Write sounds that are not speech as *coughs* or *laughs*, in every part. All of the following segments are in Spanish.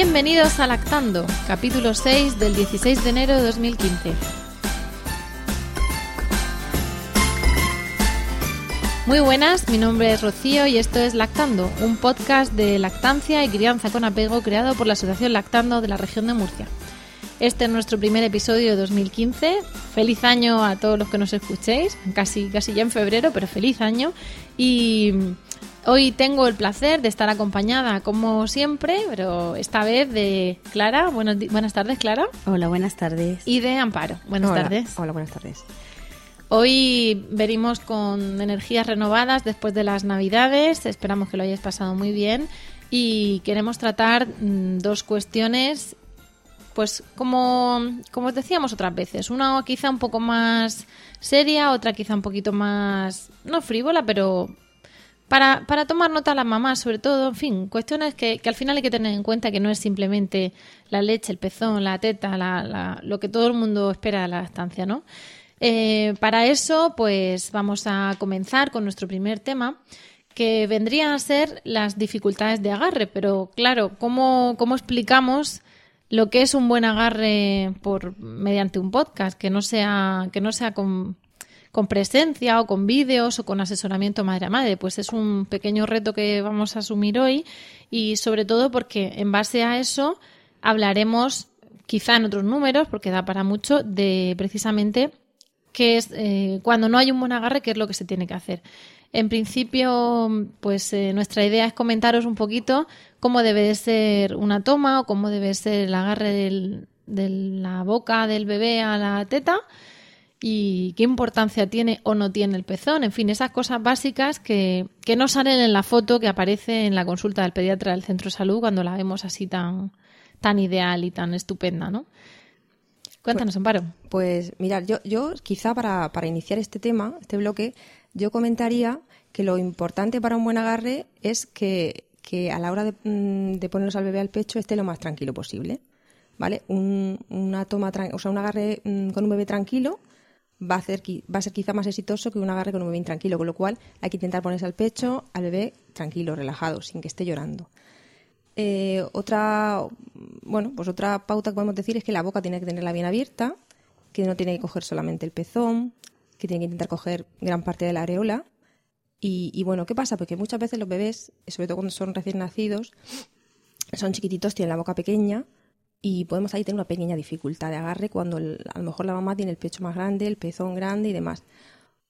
Bienvenidos a Lactando, capítulo 6 del 16 de enero de 2015. Muy buenas, mi nombre es Rocío y esto es Lactando, un podcast de lactancia y crianza con apego creado por la Asociación Lactando de la región de Murcia. Este es nuestro primer episodio de 2015. Feliz año a todos los que nos escuchéis, casi, casi ya en febrero, pero feliz año. Y hoy tengo el placer de estar acompañada, como siempre, pero esta vez de Clara. Buenos buenas tardes, Clara. Hola, buenas tardes. Y de Amparo. Buenas Hola, tardes. Hola, buenas tardes. Hoy venimos con energías renovadas después de las Navidades. Esperamos que lo hayáis pasado muy bien. Y queremos tratar mm, dos cuestiones, pues como, como os decíamos otras veces. Una quizá un poco más seria, otra quizá un poquito más, no frívola, pero para, para tomar nota a las mamás, sobre todo, en fin, cuestiones que, que al final hay que tener en cuenta que no es simplemente la leche, el pezón, la teta, la, la- lo que todo el mundo espera de la estancia, ¿no? Eh, para eso, pues vamos a comenzar con nuestro primer tema, que vendría a ser las dificultades de agarre. Pero claro, ¿cómo, cómo explicamos lo que es un buen agarre por mediante un podcast? Que no sea, que no sea con, con presencia o con vídeos o con asesoramiento madre a madre. Pues es un pequeño reto que vamos a asumir hoy y sobre todo porque en base a eso hablaremos quizá en otros números, porque da para mucho, de precisamente qué es eh, cuando no hay un buen agarre, qué es lo que se tiene que hacer. En principio, pues eh, nuestra idea es comentaros un poquito cómo debe de ser una toma o cómo debe ser el agarre del- de la boca del bebé a la teta y qué importancia tiene o no tiene el pezón. En fin, esas cosas básicas que, que no salen en la foto que aparece en la consulta del pediatra del centro de salud cuando la vemos así tan, tan ideal y tan estupenda, ¿no? Cuéntanos, Amparo. Pues mirad, yo, yo quizá para, para iniciar este tema, este bloque, yo comentaría que lo importante para un buen agarre es que, que a la hora de, mm, de ponerlos al bebé al pecho esté lo más tranquilo posible. ¿Vale? Un, una toma, o sea, un agarre mm, con un bebé tranquilo va a, va a ser quizá más exitoso que un agarre con un bebé intranquilo, con lo cual hay que intentar ponerse al pecho al bebé tranquilo, relajado, sin que esté llorando. Eh, otra, bueno, pues otra pauta que podemos decir es que la boca tiene que tenerla bien abierta, que no tiene que coger solamente el pezón, que tiene que intentar coger gran parte de la areola. Y, y bueno, ¿qué pasa? Porque muchas veces los bebés, sobre todo cuando son recién nacidos, son chiquititos, tienen la boca pequeña y podemos ahí tener una pequeña dificultad de agarre cuando el- a lo mejor la mamá tiene el pecho más grande, el pezón grande y demás.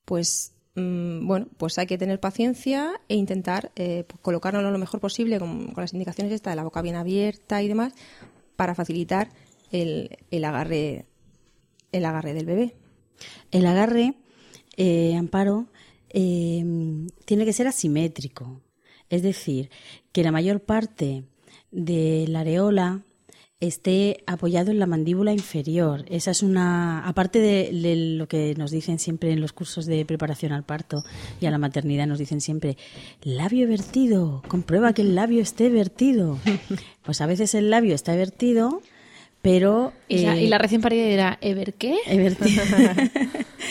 Pues mm, bueno, pues hay que tener paciencia e intentar eh, pues, colocarlo lo mejor posible con, con las indicaciones esta de la boca bien abierta y demás para facilitar el, el agarre el agarre del bebé. El agarre, eh, Amparo, eh, tiene que ser asimétrico. Es decir, que la mayor parte de la areola esté apoyado en la mandíbula inferior. Esa es una, aparte de, de lo que nos dicen siempre en los cursos de preparación al parto y a la maternidad, nos dicen siempre, labio vertido, comprueba que el labio esté vertido. *laughs* Pues a veces el labio está vertido, pero... Y, la, eh, y la recién parida dirá, ¿Ever qué? Evertido. *laughs*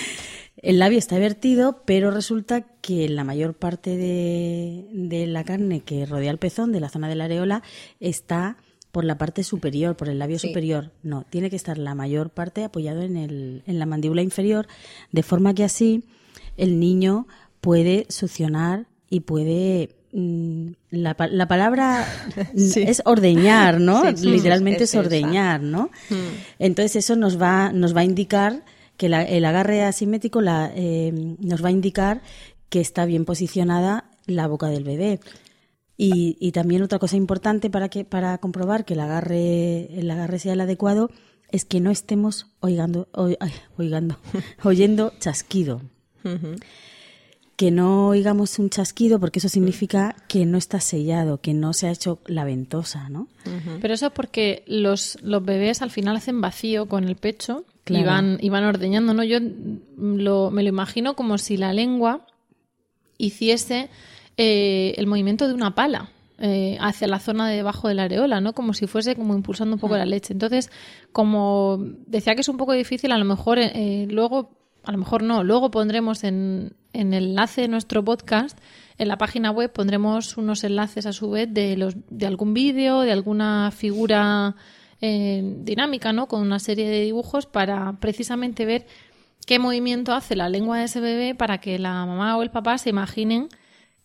*laughs* El labio está vertido, pero resulta que la mayor parte de, de la carne que rodea el pezón, de la zona de la areola, está por la parte superior, por el labio Sí. superior. No, tiene que estar la mayor parte apoyado en, el, en la mandíbula inferior, de forma que así el niño puede succionar y puede mm, la, la palabra *laughs* Sí. es ordeñar, ¿no? Sí, sí, Literalmente es es, esa. ordeñar, ¿no? Mm. Entonces eso nos va, nos va a indicar que la- el agarre asimétrico la, eh, nos va a indicar que está bien posicionada la boca del bebé. Y, y también otra cosa importante para que para comprobar que el agarre el agarre sea el adecuado es que no estemos oigando, oi- ay, oigando, *laughs* oyendo chasquido. Que no oigamos un chasquido porque eso significa que no está sellado, que no se ha hecho la ventosa, ¿no? Pero eso es porque los, los bebés al final hacen vacío con el pecho y, van, y van ordeñando, ¿no? Yo mm, lo, me lo imagino como si la lengua hiciese eh, el movimiento de una pala eh, hacia la zona de debajo de la areola, ¿no? Como si fuese como impulsando un poco la leche. Entonces, como decía que es un poco difícil, a lo mejor eh, luego, a lo mejor no, luego pondremos en, en el enlace de nuestro podcast, en la página web pondremos unos enlaces a su vez de, los, de algún vídeo, de alguna figura eh, dinámica, ¿no? Con una serie de dibujos para precisamente ver qué movimiento hace la lengua de ese bebé para que la mamá o el papá se imaginen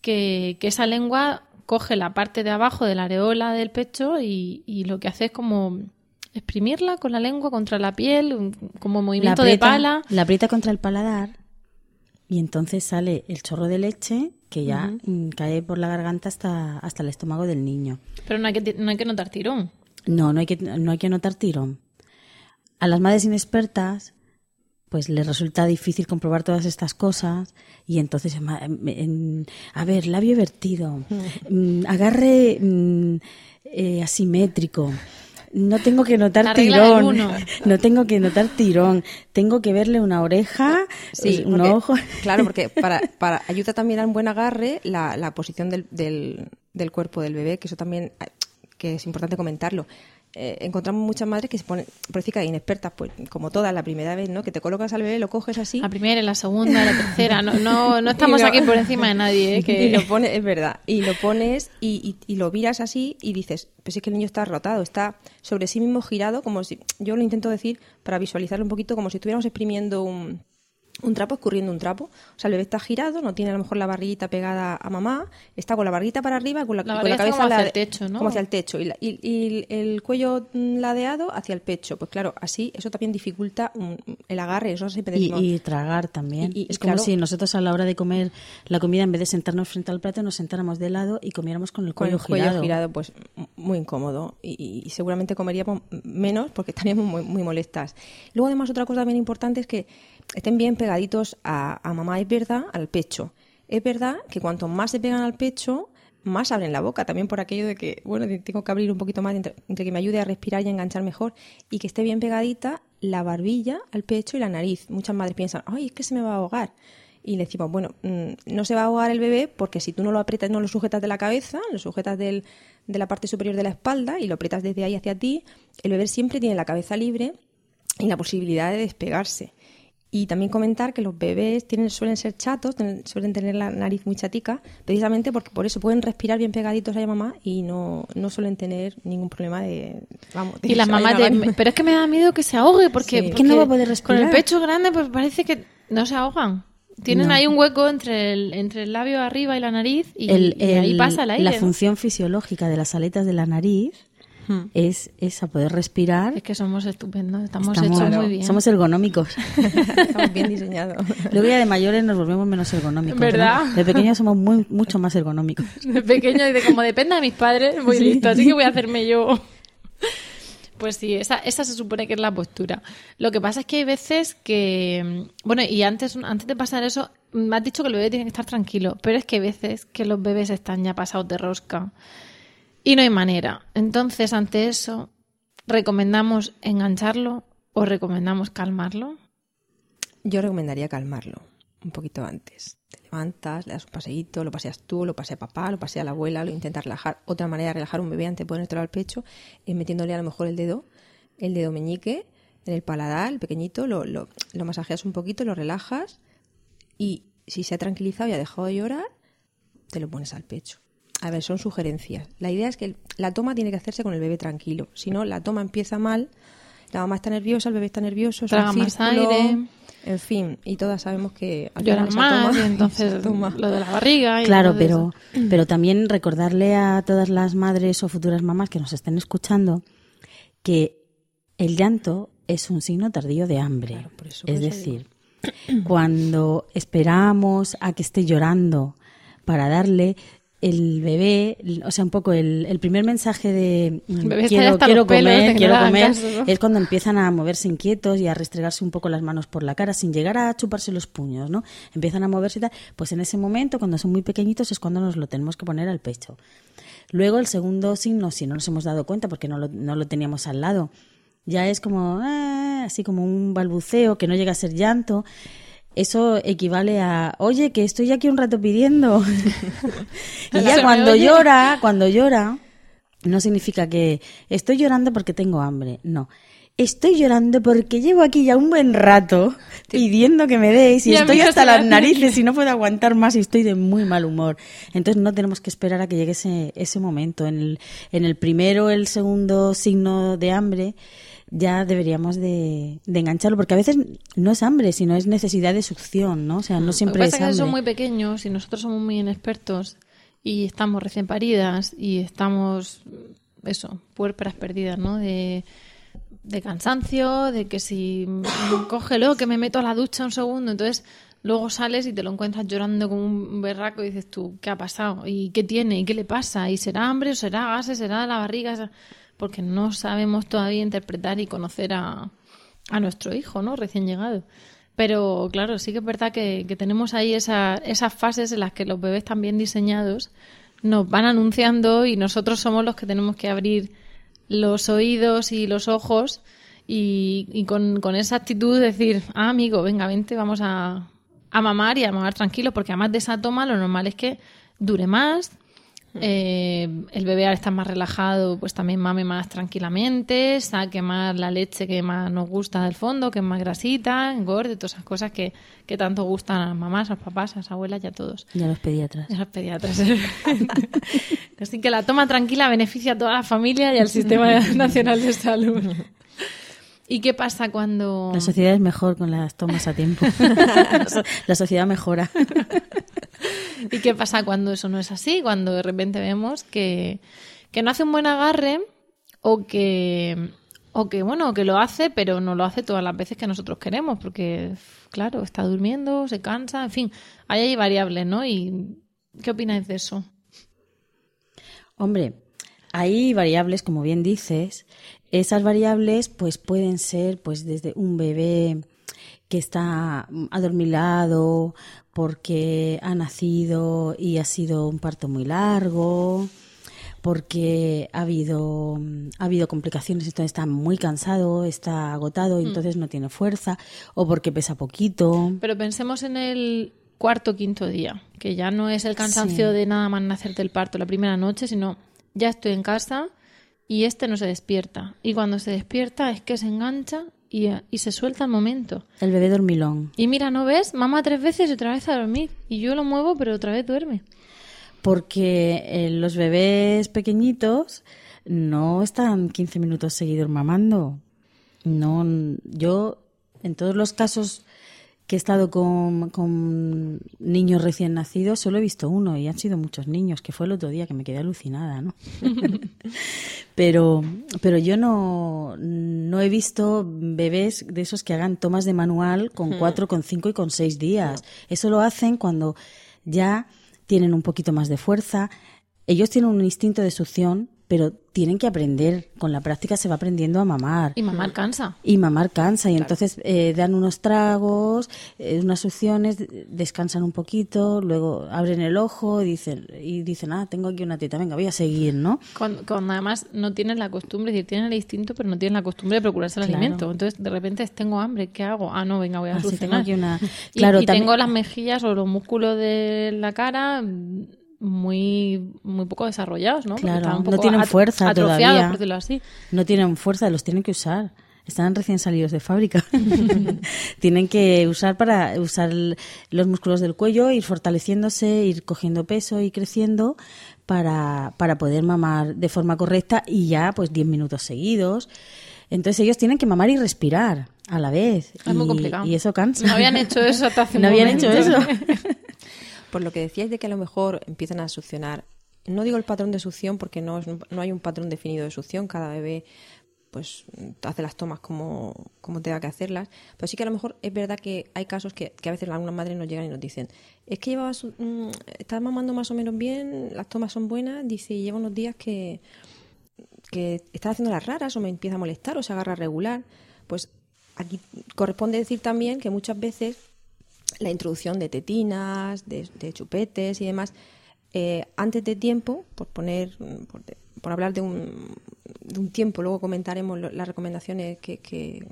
que, que esa lengua coge la parte de abajo de la areola del pecho y, y lo que hace es como exprimirla con la lengua contra la piel, como movimiento de pala. La aprieta contra el paladar y entonces sale el chorro de leche que ya mm, cae por la garganta hasta, hasta el estómago del niño. Pero no hay que, no hay que notar tirón. No, no hay que, no hay que notar tirón. A las madres inexpertas, pues les resulta difícil comprobar todas estas cosas y entonces, en- a ver, labio vertido, mm, agarre mm, eh, asimétrico. No tengo que notar tirón, *laughs* no tengo que notar tirón, tengo que verle una oreja, Sí, un porque- ojo. Claro, porque *laughs* para, para ayuda también a un buen agarre la, la posición del, del, del cuerpo del bebé, que eso también eh, que es importante comentarlo. Eh, encontramos muchas madres que se ponen, por decir que inexpertas, pues como todas la primera vez, ¿no? Que te colocas al bebé, lo coges así. La primera, la segunda, la tercera. No, no, *laughs* no estamos lo- aquí por encima de nadie. ¿eh? *laughs* Que... Y lo pones, es verdad, y lo pones y, y- y lo miras así y dices, pues es que el niño está rotado, está sobre sí mismo girado, como si, yo lo intento decir para visualizarlo un poquito, como si estuviéramos exprimiendo un, un trapo, escurriendo un trapo. O sea, el bebé está girado, no tiene a lo mejor la barriguita pegada a mamá, está con la barriguita para arriba, con la, La y con barriga la está cabeza como hacia el techo, ¿no? Como hacia el techo, y, la- y- y el cuello mm, ladeado hacia el pecho. Pues claro, así eso también dificulta un- el agarre, eso siempre Y, decimos. y tragar también. Y- y- es como claro. si nosotros a la hora de comer la comida, en vez de sentarnos frente al plato, nos sentáramos de lado y comiéramos con el con cuello, el cuello girado. girado, pues muy incómodo y, y seguramente comeríamos menos porque *laughs* estaríamos muy, muy molestas. Luego además otra cosa también importante es que estén bien pegaditos a, mamá, es verdad, al pecho. Es verdad que cuanto más se pegan al pecho, más abren la boca, también por aquello de que, bueno, tengo que abrir un poquito más entre, entre que me ayude a respirar y a enganchar mejor y que esté bien pegadita la barbilla al pecho y la nariz. Muchas madres piensan, ay, es que se me va a ahogar. Y le decimos, bueno, mm, no se va a ahogar el bebé porque si tú no lo aprietas, no lo sujetas de la cabeza, lo sujetas del- de la parte superior de la espalda y lo aprietas desde ahí hacia ti, el bebé siempre tiene la cabeza libre y la posibilidad de despegarse. Y también comentar que los bebés tienen, suelen ser chatos, suelen tener la nariz muy chatica, precisamente porque por eso pueden respirar bien pegaditos a la mamá y no, no suelen tener ningún problema de... Vamos, de Y las mamás de, pero es que me da miedo que se ahogue porque, Sí. Es que no porque va a poder Con el respirar. pecho grande pues parece que no se ahogan. Tienen No. ahí un hueco entre el, entre el labio arriba y la nariz y, El- y ahí el- pasa el aire. la función fisiológica de las aletas de la nariz Hmm. es esa, poder respirar. Es que somos estupendos, estamos, Estamos- hechos muy bien. Somos ergonómicos. *laughs* Estamos bien diseñados. *laughs* Luego ya de mayores nos volvemos menos ergonómicos. ¿no? ¿Verdad? De pequeños somos muy, mucho más ergonómicos. *laughs* De pequeño y de como dependa de mis padres, voy listo, así que voy a hacerme yo. Pues sí, esa, esa se supone que es la postura. Lo que pasa es que hay veces que, bueno, y antes, antes de pasar eso, me has dicho que el bebé tiene que estar tranquilo, pero es que hay veces que los bebés están ya pasados de rosca y no hay manera. Entonces, ante eso, ¿recomendamos engancharlo o recomendamos calmarlo? Yo recomendaría calmarlo un poquito antes. Te levantas, le das un paseíto, lo paseas tú, lo pasea papá, lo pasea la abuela, lo intentas relajar. Otra manera de relajar un bebé antes de ponértelo al pecho es metiéndole a lo mejor el dedo, el dedo meñique en el paladar, el pequeñito, lo, lo, lo masajeas un poquito, lo relajas y si se ha tranquilizado y ha dejado de llorar, te lo pones al pecho. A ver, son sugerencias. La idea es que la toma tiene que hacerse con el bebé tranquilo. Si no, la toma empieza mal, la mamá está nerviosa, el bebé está nervioso, es un Traga más círculo, aire. En fin, y todas sabemos que Lloran más, toma- y *laughs* entonces toma- lo de la barriga. Y Claro, eso. pero, pero también recordarle a todas las madres o futuras mamás que nos estén escuchando que el llanto es un signo tardío de hambre. Claro, por eso- es eso decir, cuando esperamos a que esté llorando para darle, el bebé, o sea, un poco el, el primer mensaje de quiero, quiero comer, quiero comer, caso, ¿no? es cuando empiezan a moverse inquietos y a restregarse un poco las manos por la cara sin llegar a chuparse los puños, ¿no? Empiezan a moverse y tal. Pues en ese momento, cuando son muy pequeñitos, es cuando nos lo tenemos que poner al pecho. Luego el segundo signo, si no nos hemos dado cuenta porque no lo, no lo teníamos al lado, ya es como, ah, así como un balbuceo que no llega a ser llanto. Eso equivale a, oye, que estoy aquí un rato pidiendo. *laughs* y ya cuando llora, cuando llora, no significa que estoy llorando porque tengo hambre. No. Estoy llorando porque llevo aquí ya un buen rato pidiendo que me deis y, estoy hasta las narices y no puedo aguantar más y estoy de muy mal humor. Entonces no tenemos que esperar a que llegue ese, ese momento. En el, en el primero, el segundo signo de hambre ya deberíamos de, de engancharlo porque a veces no es hambre, sino es necesidad de succión, ¿no? O sea, no Lo que siempre pasa es que son muy pequeños y nosotros somos muy inexpertos y estamos recién paridas y estamos, eso, puérperas perdidas, ¿no? De, de cansancio, de que si *coughs* cógelo, que me meto a la ducha un segundo, entonces luego sales y te lo encuentras llorando como un berraco y dices tú, ¿qué ha pasado? ¿Y qué tiene? ¿Y qué le pasa? ¿Y será hambre o será gases? ¿Será la barriga? ¿Será-?". Porque no sabemos todavía interpretar y conocer a, a nuestro hijo, ¿no? Recién llegado. Pero claro, sí que es verdad que, que tenemos ahí esa- esas fases en las que los bebés tan bien diseñados nos van anunciando y nosotros somos los que tenemos que abrir los oídos y los ojos y, y con, con esa actitud decir, ah, amigo, venga, vente, vamos a, a mamar y a mamar tranquilo, porque además de esa toma lo normal es que dure más, eh, el bebé al estar más relajado, pues también mame más tranquilamente, saque más la leche que más nos gusta del fondo, que es más grasita, engorde, todas esas cosas que, que tanto gustan a las mamás, a los papás, a las abuelas y a todos. Ya los pediatras. Y a los pediatras. *laughs* Así que la toma tranquila beneficia a toda la familia y al *laughs* Sistema Nacional de Salud. ¿Y qué pasa cuando...? La sociedad es mejor con las tomas a tiempo. *laughs* La sociedad mejora. ¿Y qué pasa cuando eso no es así? Cuando de repente vemos que, que no hace un buen agarre o que, o que, bueno, que lo hace, pero no lo hace todas las veces que nosotros queremos, porque, claro, está durmiendo, se cansa, en fin, ahí hay variables, ¿no? ¿Y qué opináis de eso? Hombre, hay variables, como bien dices. Esas variables, pues pueden ser, pues desde un bebé que está adormilado porque ha nacido y ha sido un parto muy largo, porque ha habido, ha habido complicaciones, entonces está muy cansado, está agotado y entonces no tiene fuerza, o porque pesa poquito. Pero pensemos en el cuarto o quinto día, que ya no es el cansancio Sí. de nada más nacerte el parto la primera noche, sino ya estoy en casa y este no se despierta. Y cuando se despierta es que se engancha y, y se suelta al momento. El bebé dormilón. Y mira, ¿no ves? Mamá tres veces y otra vez a dormir. Y yo lo muevo, pero otra vez duerme. Porque eh, los bebés pequeñitos no están 15 minutos seguidos mamando. No, yo en todos los casos que he estado con, con niños recién nacidos solo he visto uno y han sido muchos niños, que fue el otro día que me quedé alucinada, ¿no? *laughs* pero, pero yo no, no he visto bebés de esos que hagan tomas de manual con cuatro, con cinco y con seis días. Eso lo hacen cuando ya tienen un poquito más de fuerza. Ellos tienen un instinto de succión, pero tienen que aprender. Con la práctica se va aprendiendo a mamar. Y mamá cansa. Y mamar cansa y entonces eh, dan unos tragos, eh, unas succiones, descansan un poquito, luego abren el ojo y dicen, y dicen, ah, tengo aquí una teta, venga, voy a seguir, ¿no? Cuando, cuando además no tienen la costumbre, es decir, tienen el instinto, pero no tienen la costumbre de procurarse el Claro. alimento. Entonces, de repente, tengo hambre, ¿qué hago? Ah, no, venga, voy a Ah, sí, solucionar. tengo aquí una- Y- Claro, y, también- tengo las mejillas o los músculos de la cara muy, muy poco desarrollados, ¿no? Claro, no tienen fuerza todavía. por decirlo así. No tienen fuerza, los tienen que usar. Están recién salidos de fábrica. *laughs* tienen que usar para usar los músculos del cuello, ir fortaleciéndose, ir cogiendo peso y creciendo para, para poder mamar de forma correcta y ya pues 10 minutos seguidos. Entonces ellos tienen que mamar y respirar a la vez. Es muy complicado. Y eso cansa. No habían hecho eso hasta hace un *laughs* No habían momento. hecho eso. *laughs* Por lo que decíais de que a lo mejor empiezan a succionar, no digo el patrón de succión porque no, es no hay un patrón definido de succión, cada bebé pues hace las tomas como, como tenga que hacerlas. Pero sí que a lo mejor es verdad que hay casos que, que a veces algunas madres nos llegan y nos dicen, es que llevabas, mm, estás mamando más o menos bien, las tomas son buenas, dice, y lleva unos días que, que estás haciendo las raras o me empieza a molestar o se agarra regular. Pues aquí corresponde decir también que muchas veces la introducción de tetinas, de, chupetes y demás, eh, antes de tiempo, por poner, por, hablar de un, de un tiempo, luego comentaremos las recomendaciones que, que-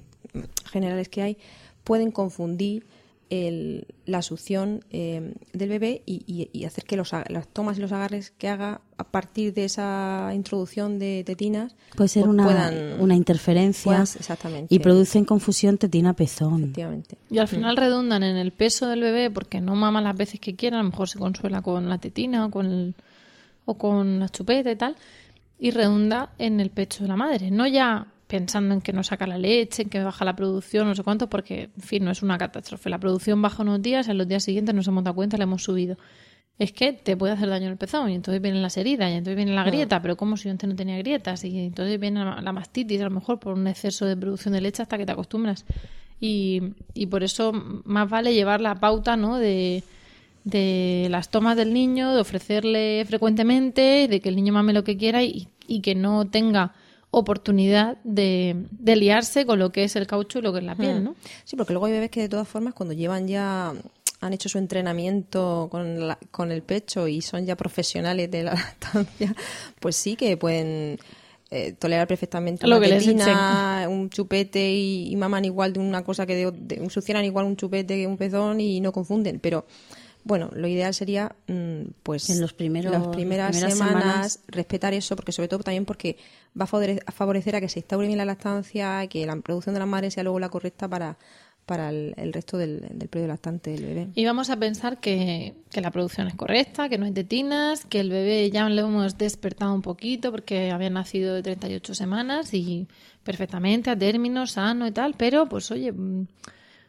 generales que hay, pueden confundir el- la succión eh, del bebé y, y- y hacer que los, las tomas y los agarres que haga a partir de esa introducción de tetinas Puede ser pues una, puedan- una interferencia puedan- exactamente. y producen confusión tetina-pezón. efectivamente. Y al final redundan en el peso del bebé porque no mama las veces que quiera, a lo mejor se consuela con la tetina o con, el- o con la chupeta y tal, y redunda en el pecho de la madre. No ya pensando en que no saca la leche, en que baja la producción, no sé cuánto, porque, en fin, no es una catástrofe. La producción baja unos días, en los días siguientes nos hemos dado cuenta, la hemos subido. Es que te puede hacer daño el pezón y entonces vienen las heridas y entonces viene la grieta, pero como si yo antes no tenía grietas y entonces viene la, la mastitis a lo mejor por un exceso de producción de leche hasta que te acostumbras. Y, y por eso más vale llevar la pauta ¿no? de, de las tomas del niño, de ofrecerle frecuentemente, de que el niño mame lo que quiera y, y que no tenga oportunidad de, de liarse con lo que es el caucho y lo que es la piel, ¿no? Sí, porque luego hay bebés que de todas formas cuando llevan ya han hecho su entrenamiento con, la- con el pecho y son ya profesionales de la *laughs* lactancia, pues sí que pueden eh, tolerar perfectamente Lo una que tetina, *laughs* un chupete y, y maman igual de una cosa que de, de- succionan igual un chupete que un pezón y no confunden, pero bueno, lo ideal sería mm, pues En los primeros- las primeras, primeras semanas, semanas. respetar eso, porque sobre todo también porque va a favore- a favorecer a que se instaure bien la lactancia, que la producción de la madre sea luego la correcta para, para el, el resto del, del periodo lactante del bebé. Y vamos a pensar que, que la producción es correcta, que no hay tetinas, que el bebé ya le hemos despertado un poquito porque había nacido de 38 semanas y perfectamente a término, sano y tal, pero pues oye, mm,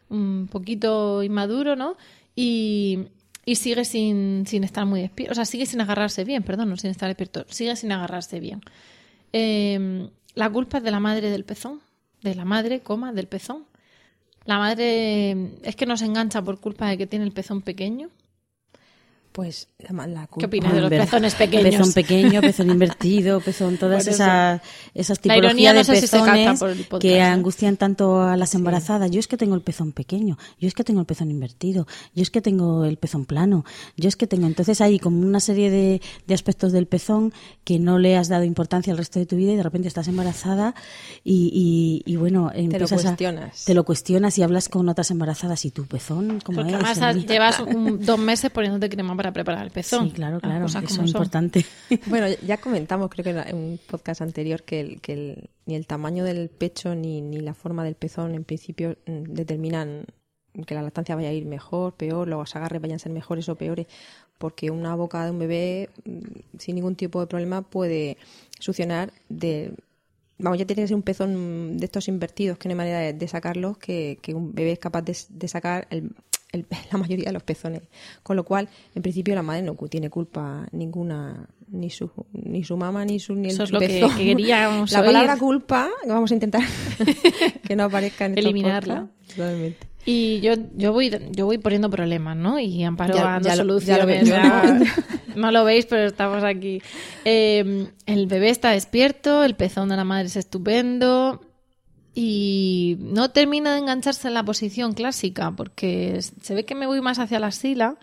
un poquito inmaduro, ¿no? Y, y sigue sin, sin estar muy despierto, o sea, sigue sin agarrarse bien, perdón, no sin estar despierto, sigue sin agarrarse bien. Eh, la culpa es de la madre del pezón, de la madre, coma, del pezón. La madre es que nos engancha por culpa de que tiene el pezón pequeño. Pues la, la ¿Qué culpa- opinas de los pezones pequeños? Pezón pequeño, pezón invertido, pezón, todas esas, esas La tipologías no de si pezones podcast, que ¿eh? angustian tanto a las embarazadas. Yo es que tengo el pezón pequeño, yo es que tengo el pezón invertido, yo es que tengo el pezón plano, yo es que tengo. Entonces hay como una serie de, de aspectos del pezón que no le has dado importancia el resto de tu vida y de repente estás embarazada y, y, y bueno, empiezas a- cuestionas. te lo cuestionas y hablas con otras embarazadas y tu pezón, ¿cómo Porque es? además llevas un- dos meses poniéndote crema para preparar el pezón. Sí, claro, claro, cosas eso como es son. importante. *laughs* Bueno, ya comentamos, creo que en un podcast anterior, que, el- que el- ni el tamaño del pecho ni, ni la forma del pezón en principio mm, determinan que la lactancia vaya a ir mejor, peor, los agarres vayan a ser mejores o peores, porque una boca de un bebé mm, sin ningún tipo de problema puede succionar de... Vamos, ya tiene que ser un pezón de estos invertidos, que no hay manera de, de sacarlos, que, que un bebé es capaz de, de sacar el, el- *laughs* la mayoría de los pezones. Con lo cual, en principio, la madre no tiene culpa ninguna, ni su, ni su mamá, ni su ni el Eso es lo pezón. que queríamos La oír. palabra culpa, que vamos a intentar *laughs* *laughs* que no aparezca en Eliminarla. Totalmente. Y yo, yo voy yo voy poniendo problemas, ¿no? Y Amparo Ya- dando ya lo- soluciones. lo ya- ¿no? no lo veis, pero estamos aquí. Eh, el bebé está despierto, el pezón de la madre es estupendo y no termina de engancharse en la posición clásica porque se ve que me voy más hacia la sila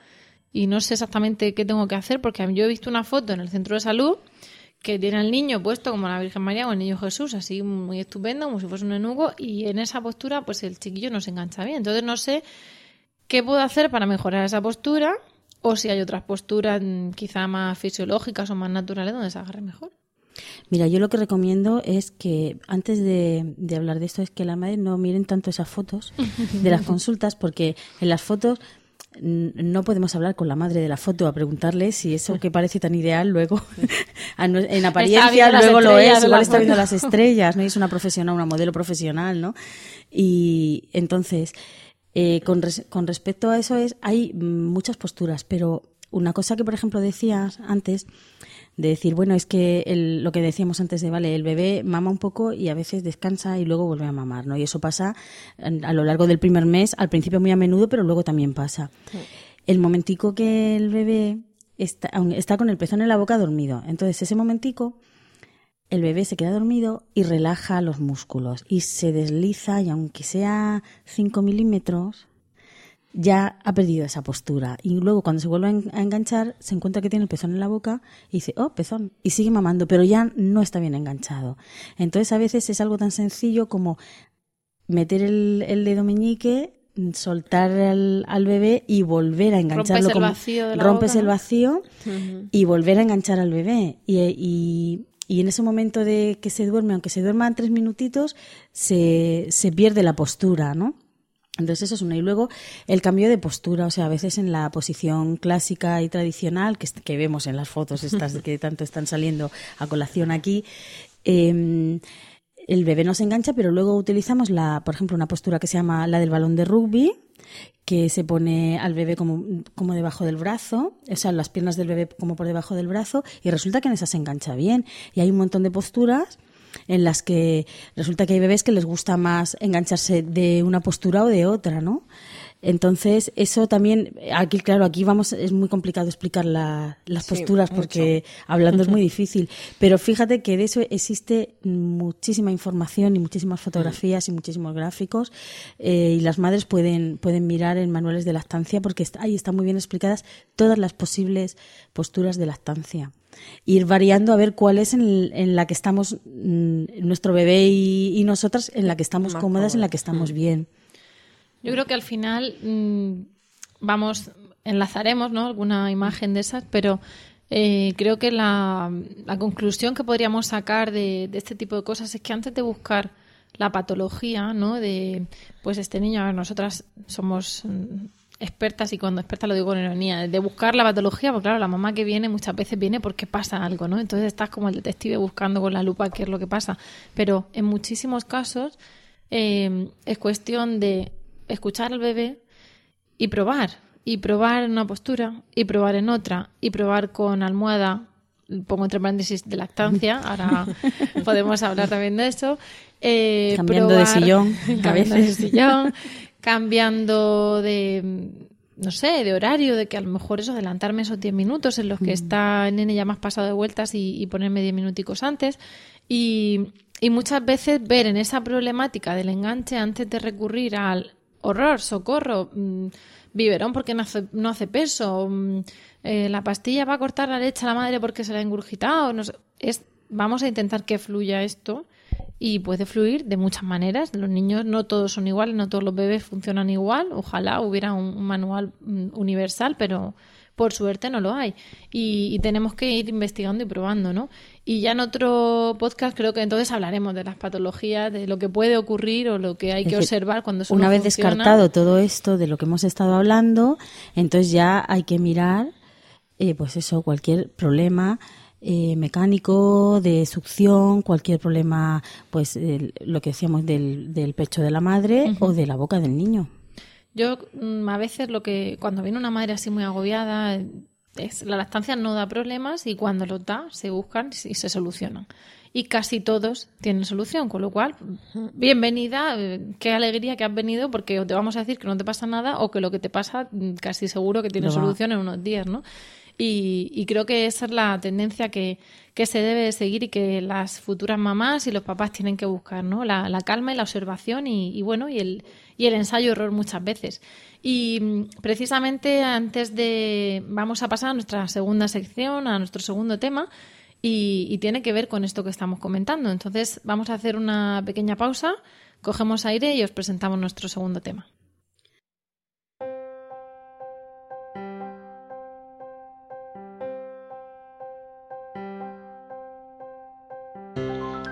y no sé exactamente qué tengo que hacer porque yo he visto una foto en el centro de salud que tiene al niño puesto como la Virgen María o el niño Jesús, así muy estupendo, como si fuese un enugo, y en esa postura pues el chiquillo no se engancha bien. Entonces no sé qué puedo hacer para mejorar esa postura o si hay otras posturas mm, quizá más fisiológicas o más naturales donde se agarre mejor. Mira, yo lo que recomiendo es que antes de, de hablar de esto es que la madre no miren tanto esas fotos de las *laughs* consultas porque en las fotos no podemos hablar con la madre de la foto a preguntarle si eso que parece tan ideal luego *laughs* en apariencia luego lo es, igual está viendo las estrellas, no Y es una profesional, una modelo profesional, ¿no? Y entonces eh, con, res- con respecto a eso es hay muchas posturas, pero una cosa que, por ejemplo, decías antes, de decir, bueno, es que el, lo que decíamos antes de, vale, el bebé mama un poco y a veces descansa y luego vuelve a mamar, ¿no? Y eso pasa a lo largo del primer mes, al principio muy a menudo, pero luego también pasa. El momentico que el bebé está, está con el pezón en la boca dormido, entonces ese momentico el bebé se queda dormido y relaja los músculos y se desliza y aunque sea 5 milímetros, ya ha perdido esa postura. Y luego cuando se vuelve a enganchar, se encuentra que tiene el pezón en la boca y dice, oh, pezón, y sigue mamando, pero ya no está bien enganchado. Entonces a veces es algo tan sencillo como meter el, dedo meñique, soltar al, bebé y volver a engancharlo. Rompes el vacío, de la rompes boca, el ¿no? vacío y volver a enganchar al bebé. Y, y, y en ese momento de que se duerme, aunque se duerman tres minutitos, se, se pierde la postura, ¿no? Entonces eso es una. Y luego el cambio de postura, o sea, a veces en la posición clásica y tradicional que, que vemos en las fotos estas *laughs* que tanto están saliendo a colación aquí, eh, el bebé nos engancha, pero luego utilizamos la, por ejemplo, una postura que se llama la del balón de rugby, que se pone al bebé como, como debajo del brazo, o sea, las piernas del bebé como por debajo del brazo, y resulta que en esa se engancha bien. Y hay un montón de posturas en las que resulta que hay bebés que les gusta más engancharse de una postura o de otra, ¿no? Entonces, eso también, aquí, claro, aquí vamos, es muy complicado explicar la, las Sí, posturas porque hablando es muy *laughs* difícil. Pero fíjate que de eso existe muchísima información y muchísimas fotografías y muchísimos gráficos. eh, y las madres pueden, pueden mirar en manuales de lactancia porque está- ahí están muy bien explicadas todas las posibles posturas de lactancia. Ir variando a ver cuál es en, en la que estamos, mm, nuestro bebé y, y nosotras, en la que estamos Más cómodas, en la que estamos bien. Yo creo que al final mm, vamos, enlazaremos ¿no? alguna imagen de esas, pero eh, creo que la, la conclusión que podríamos sacar de, de este tipo de cosas es que antes de buscar la patología, ¿no? De, pues este niño, a ver, nosotras somos mm, expertas y cuando experta lo digo con ironía, de buscar la patología, porque claro, la mamá que viene muchas veces viene porque pasa algo, ¿no? Entonces estás como el detective buscando con la lupa qué es lo que pasa. Pero en muchísimos casos eh, es cuestión de escuchar al bebé y probar. Y probar en una postura, y probar en otra, y probar con almohada, pongo entre paréntesis de lactancia, *laughs* ahora podemos hablar también de eso. Eh, Cambiando de sillón, *laughs* a cambiando de sillón, cambiando de, no sé, de horario, de que a lo mejor eso, adelantarme esos 10 minutos en los que está el nene ya más pasado de vueltas y, y ponerme 10 minuticos antes. Y, y muchas veces ver en esa problemática del enganche antes de recurrir al horror, socorro, mm, biberón porque no hace, no hace peso, mm, eh, la pastilla va a cortar la leche a la madre porque se la ha ingurgitado, no sé, es, vamos a intentar que fluya esto y puede fluir de muchas maneras. Los niños no todos son iguales, no todos los bebés funcionan igual. Ojalá hubiera un, manual mm, universal, pero por suerte no lo hay. Y, y tenemos que ir investigando y probando, ¿no? Y ya en otro podcast creo que entonces hablaremos de las patologías, de lo que puede ocurrir o lo que hay Es que decir, observar cuando eso Una no vez funciona. descartado todo esto de lo que hemos estado hablando, entonces ya hay que mirar, eh, pues eso, cualquier problema eh, mecánico, de succión, cualquier problema, pues el- lo que decíamos del, del pecho de la madre o de la boca del niño. Yo mm, a veces lo que cuando viene una madre así muy agobiada es la lactancia no da problemas y cuando los da se buscan y se solucionan. Y casi todos tienen solución, con lo cual, bienvenida, eh, qué alegría que has venido porque te vamos a decir que no te pasa nada o que lo que te pasa mm, casi seguro que tiene solución en unos días, ¿no? Y, y creo que esa es la tendencia que, que se debe de seguir y que las futuras mamás y los papás tienen que buscar, ¿no? La, la calma y la observación y, y bueno, y el, y el ensayo-error muchas veces. Y mm, precisamente antes de... Vamos a pasar a nuestra segunda sección, a nuestro segundo tema, y, tiene que ver con esto que estamos comentando. Entonces vamos a hacer una pequeña pausa, cogemos aire y os presentamos nuestro segundo tema.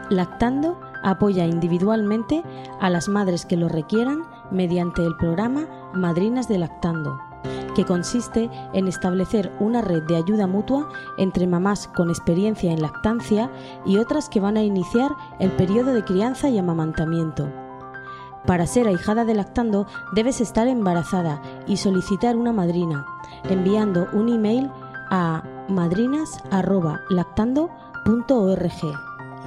Lactando apoya individualmente a las madres que lo requieran mediante el programa Madrinas de Lactando, que consiste en establecer una red de ayuda mutua entre mamás con experiencia en lactancia y otras que van a iniciar el periodo de crianza y amamantamiento. Para ser ahijada de lactando debes estar embarazada y solicitar una madrina. enviando un email a madrinas.lactando.org,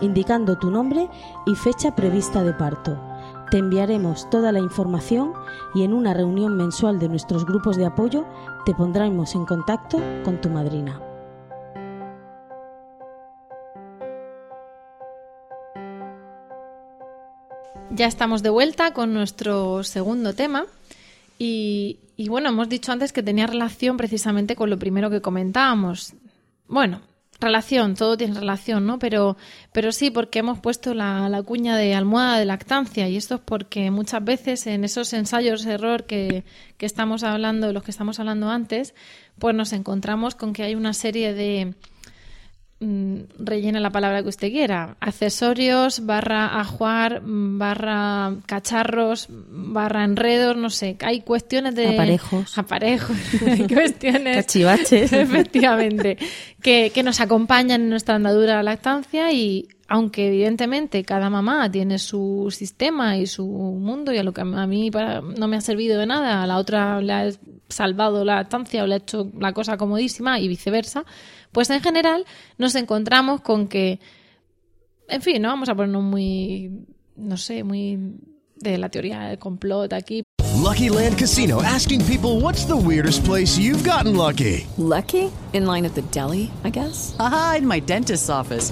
indicando tu nombre y fecha prevista de parto. Te enviaremos toda la información y en una reunión mensual de nuestros grupos de apoyo te pondremos en contacto con tu madrina. Ya estamos de vuelta con nuestro segundo tema. Y, bueno, hemos dicho antes que tenía relación precisamente con lo primero que comentábamos. Bueno, relación, todo tiene relación, ¿no? Pero, pero sí, porque hemos puesto la, la, cuña de almohada de lactancia y esto es porque muchas veces en esos ensayos error que, que estamos hablando, los que estamos hablando antes, pues nos encontramos con que hay una serie de mm, rellena la palabra que usted quiera. Accesorios, barra ajuar, barra cacharros, barra enredos, no sé. Hay cuestiones de... Aparejos. Aparejos. *laughs* Hay cuestiones... Cachivaches. *laughs* Efectivamente. Que, que nos acompañan en nuestra andadura de la lactancia y aunque evidentemente cada mamá tiene su sistema y su mundo y a lo que a mí para, no me ha servido de nada, a la otra le ha salvado la lactancia o le ha hecho la cosa comodísima y viceversa, pues en general nos encontramos con que, en fin, no vamos a ponernos muy, no sé, muy de la teoría del complot aquí. Lucky Land Casino asking people what's the weirdest place you've gotten lucky. Lucky? In line at the deli, I guess. Aha, in my dentist's office.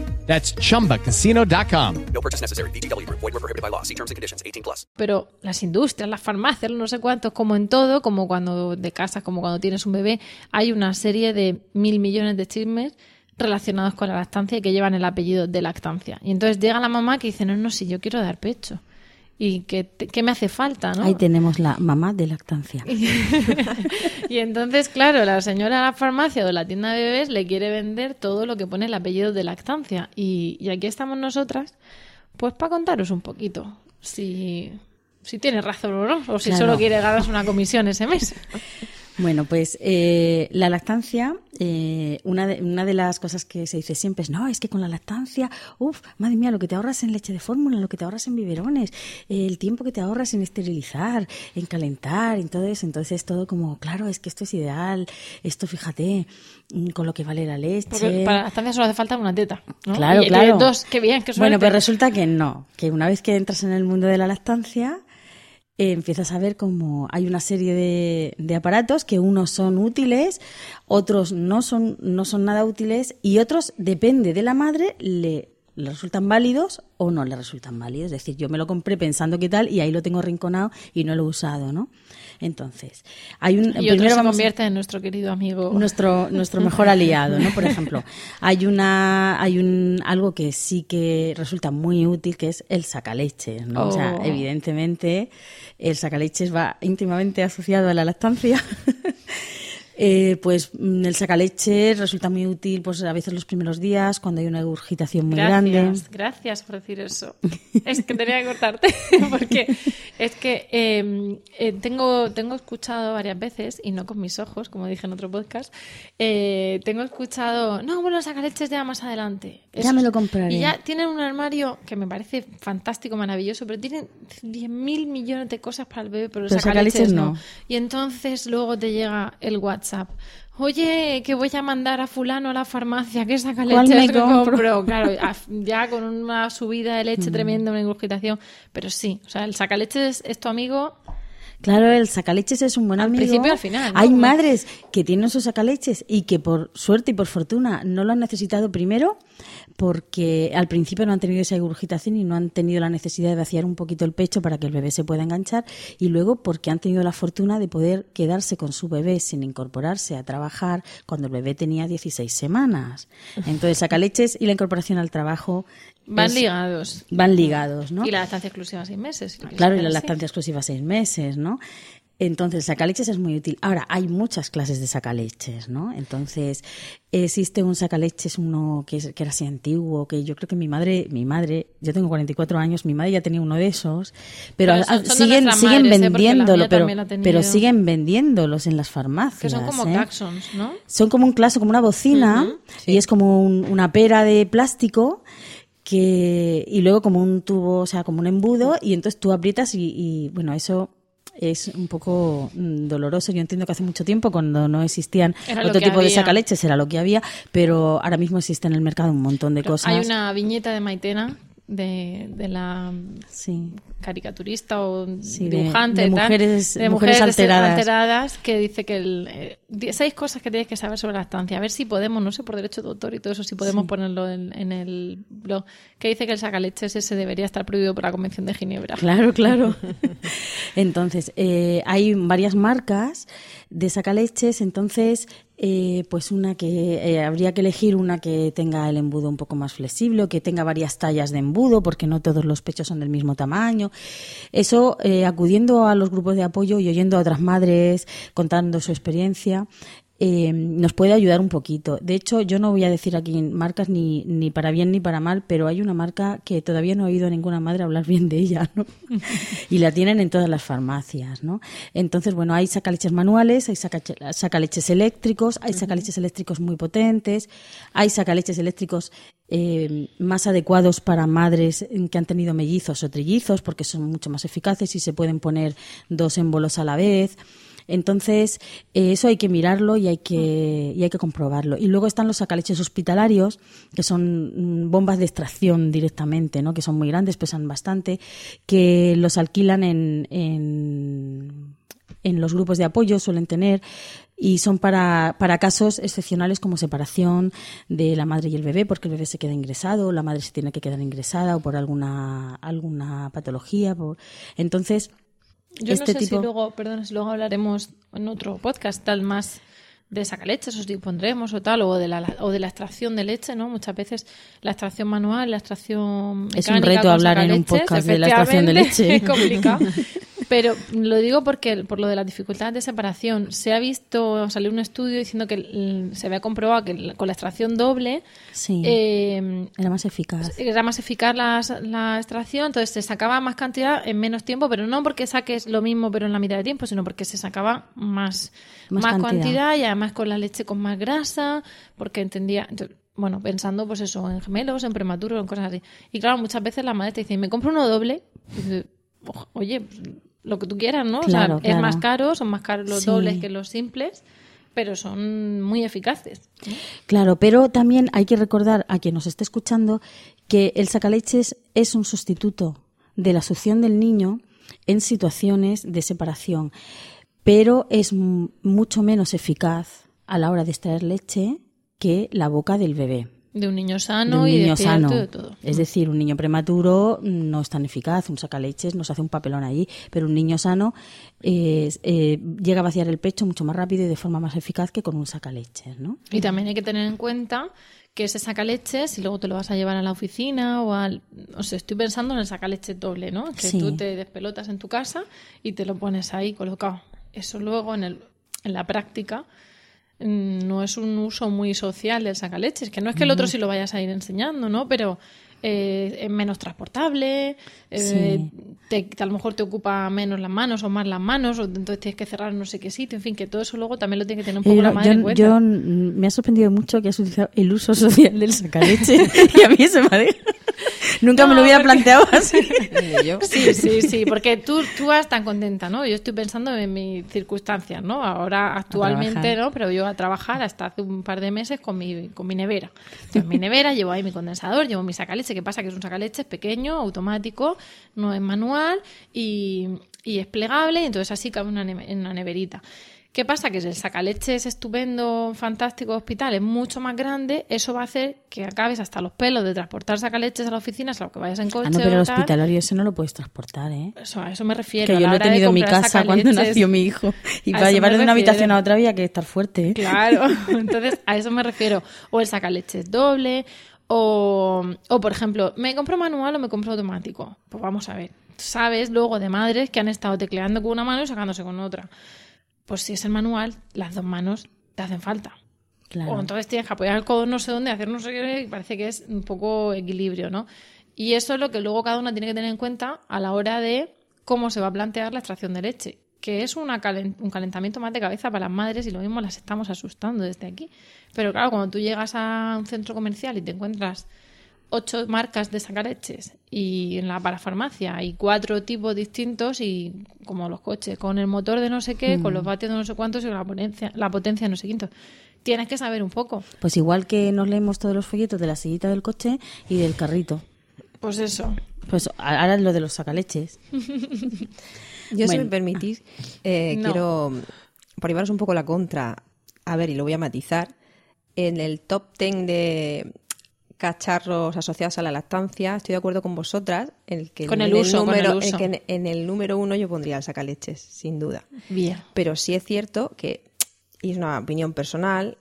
That's chumbacasino.com. No purchase necessary. BGW. Void were prohibited by law. See terms and conditions. 18 plus. Pero las industrias, las farmacias, no sé cuántos, como en todo, como cuando de casa, como cuando tienes un bebé, hay una serie de mil millones de chismes relacionados con la lactancia y que llevan el apellido de lactancia. Y entonces llega la mamá que dice, no, no, si yo quiero dar pecho. ¿Y qué, qué me hace falta? ¿no? Ahí tenemos la mamá de lactancia. *laughs* y entonces, claro, la señora de la farmacia o de la tienda de bebés le quiere vender todo lo que pone el apellido de lactancia. Y, y aquí estamos nosotras, pues para contaros un poquito si, si tiene razón o no, o si Claro. solo quiere ganarse una comisión ese mes. *laughs* Bueno, pues eh, la lactancia, eh, una, de, una de las cosas que se dice siempre es, no, es que con la lactancia, uff, madre mía, lo que te ahorras en leche de fórmula, lo que te ahorras en biberones, eh, el tiempo que te ahorras en esterilizar, en calentar, en todo eso. Entonces es todo como, claro, es que esto es ideal, esto fíjate, mm, con lo que vale la leche. Porque para la lactancia solo hace falta una teta. ¿no? Claro, Y claro. tienes dos, qué bien, qué suerte. Bueno, pues resulta que no, que una vez que entras en el mundo de la lactancia, eh, empiezas a ver como hay una serie de, de aparatos que unos son útiles, otros no son, no son nada útiles y otros, depende de la madre, le, le resultan válidos o no le resultan válidos. Es decir, yo me lo compré pensando que tal y ahí lo tengo rinconado y no lo he usado, ¿no? Entonces, hay un... y primero se a- convierte en nuestro querido amigo. nuestro nuestro mejor *laughs* aliado, ¿no? Por ejemplo, hay una hay un algo que sí que resulta muy útil que es el sacaleches, ¿no? O sea, Oh. evidentemente el sacaleches va íntimamente asociado a la lactancia. *laughs* Eh, pues mm, el sacaleches resulta muy útil pues a veces los primeros días cuando hay una regurgitación muy grande. Gracias, gracias por decir eso. Es que tenía que cortarte, *laughs* porque es que eh, eh, tengo, tengo escuchado varias veces, y no con mis ojos, como dije en otro podcast, eh, tengo escuchado, no, bueno, sacaleches ya más adelante. Ya me lo compraré. Y ya tienen un armario que me parece fantástico, maravilloso, pero tienen 10.000 millones de cosas para el bebé, pero, Pero sacaleches no. no. Y entonces luego te llega el WhatsApp. Oye, que voy a mandar a fulano a la farmacia, que saca ¿Cuál leche que compro? compro. Claro, a- ya con una subida de leche tremenda, una ingurgitación. Pero sí, o sea, el sacaleches es tu amigo Claro, el sacaleches es un buen Al amigo. principio y al final, ¿no? Hay madres que tienen sus sacaleches y que por suerte y por fortuna no lo han necesitado primero porque al principio no han tenido esa regurgitación y no han tenido la necesidad de vaciar un poquito el pecho para que el bebé se pueda enganchar y luego porque han tenido la fortuna de poder quedarse con su bebé sin incorporarse a trabajar cuando el bebé tenía 16 semanas. Entonces, sacaleches y la incorporación al trabajo Van es- ligados. van ligados, ¿no? Y la lactancia exclusiva seis meses. si Claro, y la lactancia exclusiva seis meses, ¿no? Entonces, sacaleches es muy útil. Ahora, hay muchas clases de sacaleches, ¿no? Entonces, existe un sacaleches, uno que, es- que era así antiguo, que yo creo que mi madre, mi madre, yo tengo 44 años, mi madre ya tenía uno de esos, pero, Pero son- son de siguen, siguen madres, ¿eh? Vendiéndolo, pero, pero siguen vendiéndolos en las farmacias. Que son como ¿eh? taxons, ¿no? Son como un claso, como una bocina, y es como un- una pera de plástico que y luego como un tubo, o sea, como un embudo, y entonces tú aprietas y, y, bueno, eso es un poco mm, doloroso. Yo entiendo que hace mucho tiempo, cuando no existían Era otro tipo de había. sacaleches, era lo que había, pero ahora mismo existe en el mercado un montón de Pero cosas. Hay una viñeta de Maitena, de, de la Sí. caricaturista o Sí, de- dibujante de tal, mujeres- de mujeres mujeres alteradas. alteradas, que dice que el, eh, seis cosas que tienes que saber sobre la lactancia. A ver si podemos, no sé, por derecho de autor y todo eso, si podemos ponerlo en, en el blog, que dice que el sacaleches ese debería estar prohibido por la Convención de Ginebra. Claro, claro. *laughs* Entonces, eh, hay varias marcas de sacaleches, entonces, eh, pues una que eh, habría que elegir una que tenga el embudo un poco más flexible, o que tenga varias tallas de embudo, porque no todos los pechos son del mismo tamaño. Eso, eh, acudiendo a los grupos de apoyo y oyendo a otras madres contando su experiencia, eh, nos puede ayudar un poquito. De hecho, yo no voy a decir aquí marcas ni, ni para bien ni para mal, pero hay una marca que todavía no he oído a ninguna madre hablar bien de ella, ¿no? *laughs* y la tienen en todas las farmacias, ¿no? Entonces, bueno, hay sacaleches manuales, hay sacache- sacaleches eléctricos, hay sacaleches eléctricos muy potentes, hay sacaleches eléctricos eh, más adecuados para madres que han tenido mellizos o trillizos, porque son mucho más eficaces y se pueden poner dos émbolos a la vez. Entonces, eh, eso hay que mirarlo y hay que, y hay que comprobarlo. Y luego están los sacaleches hospitalarios, que son mm, bombas de extracción directamente, ¿no? que son muy grandes, pesan bastante, que los alquilan en, en, en los grupos de apoyo, suelen tener, y son para, para casos excepcionales como separación de la madre y el bebé, porque el bebé se queda ingresado, la madre se tiene que quedar ingresada o por alguna, alguna patología. por- Entonces, Yo este no sé tipo... si luego, perdón, si luego hablaremos en otro podcast tal más de sacaleches, o si pondremos o tal, o de la o de la extracción de leche, ¿no? Muchas veces la extracción manual, la extracción Es un reto hablar en un podcast de la extracción de leche. Es *laughs* complicado. *laughs* Pero lo digo porque por lo de las dificultades de separación se ha visto salió un estudio diciendo que se había comprobado que con la extracción doble Sí. eh, Era más eficaz. era más eficaz la, la extracción, entonces se sacaba más cantidad en menos tiempo, pero no porque saques lo mismo pero en la mitad de tiempo, sino porque se sacaba más, Más más, cantidad. cantidad. y además con la leche con más grasa, porque entendía, entonces, bueno, pensando pues eso, en gemelos, en prematuros, en cosas así. Y claro, muchas veces la madre te dice, me compro uno doble, y dices, "Ojo, oye, pues, lo que tú quieras, ¿no? Claro, o sea, claro. es más caro, son más caros los Sí. dobles que los simples, pero son muy eficaces. Claro, pero también hay que recordar a quien nos esté escuchando que el sacaleches es un sustituto de la succión del niño en situaciones de separación, pero es mucho menos eficaz a la hora de extraer leche que la boca del bebé. De un niño de sano un y niño despierto sano. de todo. Es decir, un niño prematuro no es tan eficaz, un sacaleches nos hace un papelón allí, pero un niño sano eh, eh, llega a vaciar el pecho mucho más rápido y de forma más eficaz que con un sacaleches, ¿no? Y también hay que tener en cuenta que ese sacaleches, si luego te lo vas a llevar a la oficina o al... O sea, estoy pensando en el sacaleches doble, ¿no? Que Sí. tú te despelotas en tu casa y te lo pones ahí colocado. Eso luego en, el, en la práctica no es un uso muy social del sacaleches, que no es que el otro sí lo vayas a ir enseñando, ¿no? Pero eh, es menos transportable, eh, te- a lo mejor te ocupa menos las manos o más las manos, o entonces tienes que cerrar no sé qué sitio, en fin, que todo eso luego también lo tiene que tener un poco Yo, la madre en yo- cuenta. yo, mm, me ha sorprendido mucho que has utilizado el uso *laughs* social del sacaleche *laughs* y a mí se me ha dejado- Nunca me lo hubiera porque- planteado *laughs* así. Yo. Sí, sí, sí, porque tú, tú vas tan contenta, ¿no? Yo estoy pensando en mis circunstancias, ¿no? Ahora, actualmente. ¿no? Pero yo a trabajar hasta hace un par de meses con mi, con mi nevera. Entonces, mi nevera, *laughs* llevo ahí mi condensador, llevo mi sacaleche, que pasa que es un sacaleche pequeño, automático, no es manual y, y es plegable, y entonces así cabe una en una neverita. ¿Qué pasa? Que si el sacaleche es estupendo, fantástico, hospital, es mucho más grande, eso va a hacer que acabes hasta los pelos de transportar sacaleches a la oficina, a lo que vayas en coche Ah, no, pero el tal. hospitalario ese no lo puedes transportar, ¿eh? Eso, a eso me refiero. Que yo lo he tenido en mi casa cuando nació mi hijo. *laughs* Y A para llevarlo de una habitación a otra había que estar fuerte, ¿eh? Claro, *laughs* *laughs* entonces a eso me refiero. O el sacaleches doble, o, o por ejemplo, ¿me compro manual o me compro automático? Pues vamos a ver. Sabes luego de madres que han estado tecleando con una mano y sacándose con otra. Pues si es el manual, las dos manos te hacen falta. Claro. O entonces tienes que apoyar el codo no sé dónde, hacer no sé qué, y parece que es un poco equilibrio, ¿no? Y eso es lo que luego cada una tiene que tener en cuenta a la hora de cómo se va a plantear la extracción de leche, que es una calen- un calentamiento más de cabeza para las madres y lo mismo las estamos asustando desde aquí. Pero claro, cuando tú llegas a un centro comercial y te encuentras ocho marcas de sacaleches y en la parafarmacia y cuatro tipos distintos y como los coches, con el motor de no sé qué, con los vatios de no sé cuántos y la potencia, la potencia de no sé quinto. Tienes que saber un poco. Pues igual que nos leemos todos los folletos de la sillita del coche y del carrito. Pues eso. Pues ahora lo de los sacaleches. *laughs* Yo, si me permitís, eh, No. quiero, por llevaros un poco la contra, a ver, y lo voy a matizar, en el top 10 de cacharros asociados a la lactancia, estoy de acuerdo con vosotras, en el que Con en el con número, el uso. en que en, en el número uno yo pondría el sacaleches, sin duda. Bien. Pero sí es cierto que, y es una opinión personal,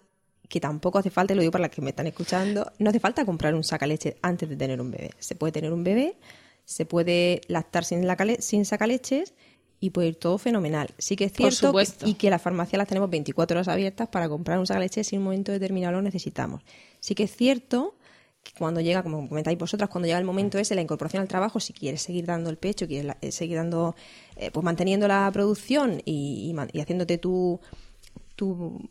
que tampoco hace falta, y lo digo para las que me están escuchando, no hace falta comprar un sacaleche antes de tener un bebé. Se puede tener un bebé, se puede lactar sin, la sin sacaleches y puede ir todo fenomenal. Sí que es cierto que- y que las farmacias las tenemos 24 horas abiertas para comprar un sacaleche si en un momento determinado lo necesitamos. Sí que es cierto cuando llega, como comentáis vosotras, cuando llega el momento ese, la incorporación al trabajo, si quieres seguir dando el pecho, quieres la- eh, seguir dando, eh, pues manteniendo la producción y, y man- y haciéndote tu, tu,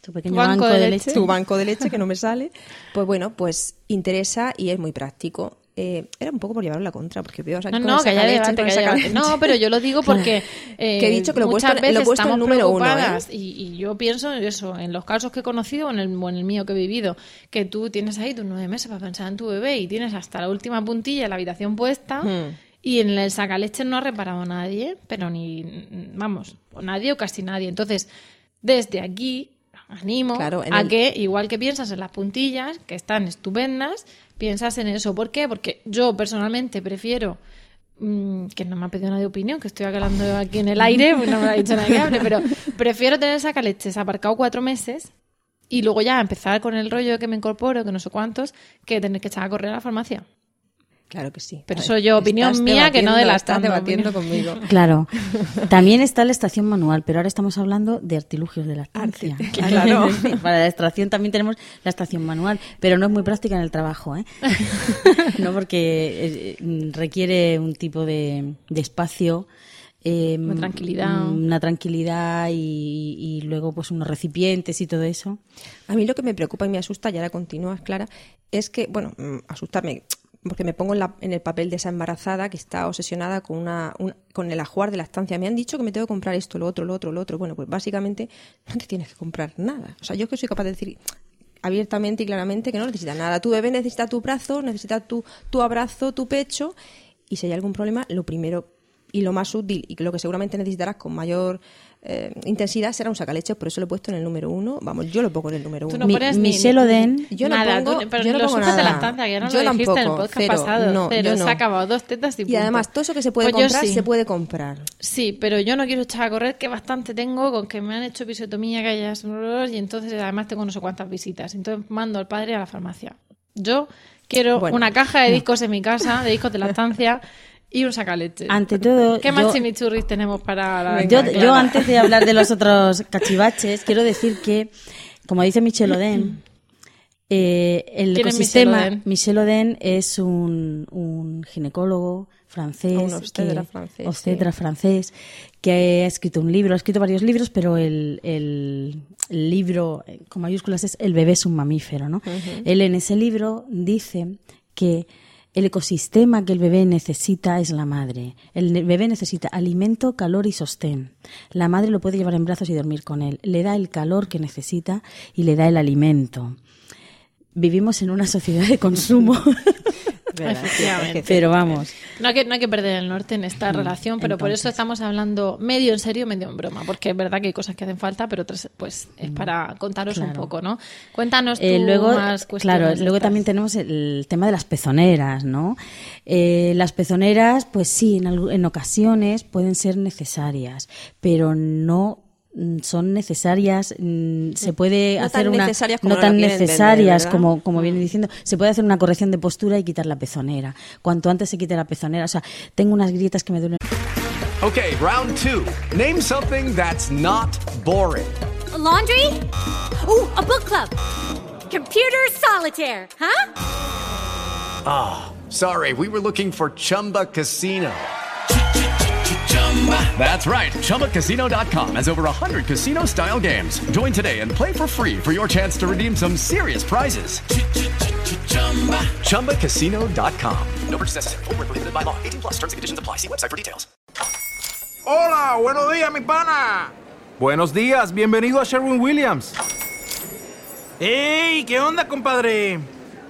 Tu pequeño Banco banco, de de, leche. leche. tu banco de leche, que no me sale, pues bueno, pues interesa y es muy práctico. Eh, era un poco por llevarlo la contra, porque veo No, no, que haya debate, que haya debate. No, pero yo lo digo porque eh, *laughs* Que he dicho que lo muchas puesto- lo veces puesto en estamos número uno, preocupadas ¿eh? y, y yo pienso en eso, en los casos que he conocido o en el, o en el mío que he vivido, que tú tienes ahí tus nueve meses para pensar en tu bebé y tienes hasta la última puntilla la habitación puesta Hmm. y en el sacaleche no ha reparado nadie, pero ni, vamos, o nadie o casi nadie. Entonces, desde aquí animo Claro, a el- que, igual que piensas en las puntillas, que están estupendas, piensas en eso. ¿Por qué? Porque yo personalmente prefiero mm, que no me ha pedido nadie opinión, que estoy hablando aquí en el aire, pues no me lo ha dicho nadie que hable, pero prefiero tener sacaleches aparcado cuatro meses y luego ya empezar con el rollo que me incorporo, que no sé cuántos, que tener que echar a correr a la farmacia. Claro que sí. Pero eso yo, opinión mía, que no de la Estás debatiendo conmigo. *laughs* Claro. *laughs* También está la estación manual, pero ahora estamos hablando de artilugios de lactancia. Claro. *laughs* Para la extracción también tenemos la estación manual, pero no es muy práctica en el trabajo, ¿eh? no porque eh, requiere un tipo de, de espacio. eh, Una tranquilidad. Una tranquilidad y, y luego pues unos recipientes y todo eso. A mí lo que me preocupa y me asusta, y ahora continúas, Clara, es que, bueno, mm, asustarme, porque me pongo en, la- en el papel de esa embarazada que está obsesionada con, una, un- con el ajuar de la estancia. Me han dicho que me tengo que comprar esto, lo otro, lo otro, lo otro. Bueno, pues básicamente no te tienes que comprar nada. O sea, yo que soy capaz de decir abiertamente y claramente que no necesitas nada. Tu bebé necesita tu brazo, necesita tu, tu abrazo, tu pecho, y si hay algún problema, lo primero y lo más útil y lo que seguramente necesitarás con mayor eh, intensidad será un sacaleches, por eso lo he puesto en el número uno. Vamos, yo lo pongo en el número Tú uno. no Mi- pones ni- Michelle ni- Oden- Yo no nada, pongo- tú- pero yo no los pongo de nada. que ya no Yo lo dijiste en el tampoco, podcast cero, pasado. no, pero se no. ha acabado dos tetas y Y punto. además, todo eso que se puede Pues comprar, sí. se puede comprar. Sí, pero yo no quiero echar a correr, que bastante tengo con que me han hecho episiotomía, que haya y entonces además tengo no sé cuántas visitas. Entonces mando al padre a la farmacia. Yo quiero Bueno, una caja de discos en mi casa, de discos de lactancia *laughs* y un sacaleche. Ante todo, ¿Qué más yo- chimichurris tenemos para la Yo, antes de hablar de los otros cachivaches, quiero decir que, como dice Michel Oden, eh, el ¿Quién es ecosistema, Michel Oden? Michel Oden es un, un ginecólogo francés, Un obstetra que- francés, obstetra sí. francés, que ha escrito un libro, ha escrito varios libros, pero el, el- el libro eh, con mayúsculas es El bebé es un mamífero, ¿no? Él en ese libro dice que el ecosistema que el bebé necesita es la madre. El bebé necesita alimento, calor y sostén. La madre lo puede llevar en brazos y dormir con él. Le da el calor que necesita y le da el alimento. Vivimos en una sociedad de consumo. *laughs* Efectivamente. Pero vamos. No hay, que, no hay que perder el norte en esta Mm, relación, pero por eso estamos hablando medio en serio, medio en broma, porque es verdad que hay cosas que hacen falta, pero otras pues es para contaros un Mm. Poco, ¿no? Cuéntanos tú Eh, luego, más cuestiones. claro, luego estas. también tenemos el tema de las pezoneras, ¿no? Eh, las pezoneras, pues sí, en, en ocasiones pueden ser necesarias, pero no mm, son necesarias, mm, se puede No hacer tan una necesarias como no tan vender, necesarias ¿verdad? como como viene diciendo, se puede hacer una corrección de postura y quitar la pezonera. Cuanto antes se quite la pezonera, o sea, tengo unas grietas que me duelen Okay, round two. Name something that's not boring. laundry? Ooh, a book club. Computer solitaire, huh? Ah, sorry, we were looking for Chumba Casino. That's right. ChumbaCasino.com has over 100 casino style games. Join today and play for free for your chance to redeem some serious prizes. ChumbaCasino.com. No purchase necessary. Void where prohibited by law. 18 plus terms and conditions apply. See website for details. Hola, buenos días, mi pana. Buenos días, bienvenido a Sherwin Williams. ¡Ey! ¿Qué onda, compadre?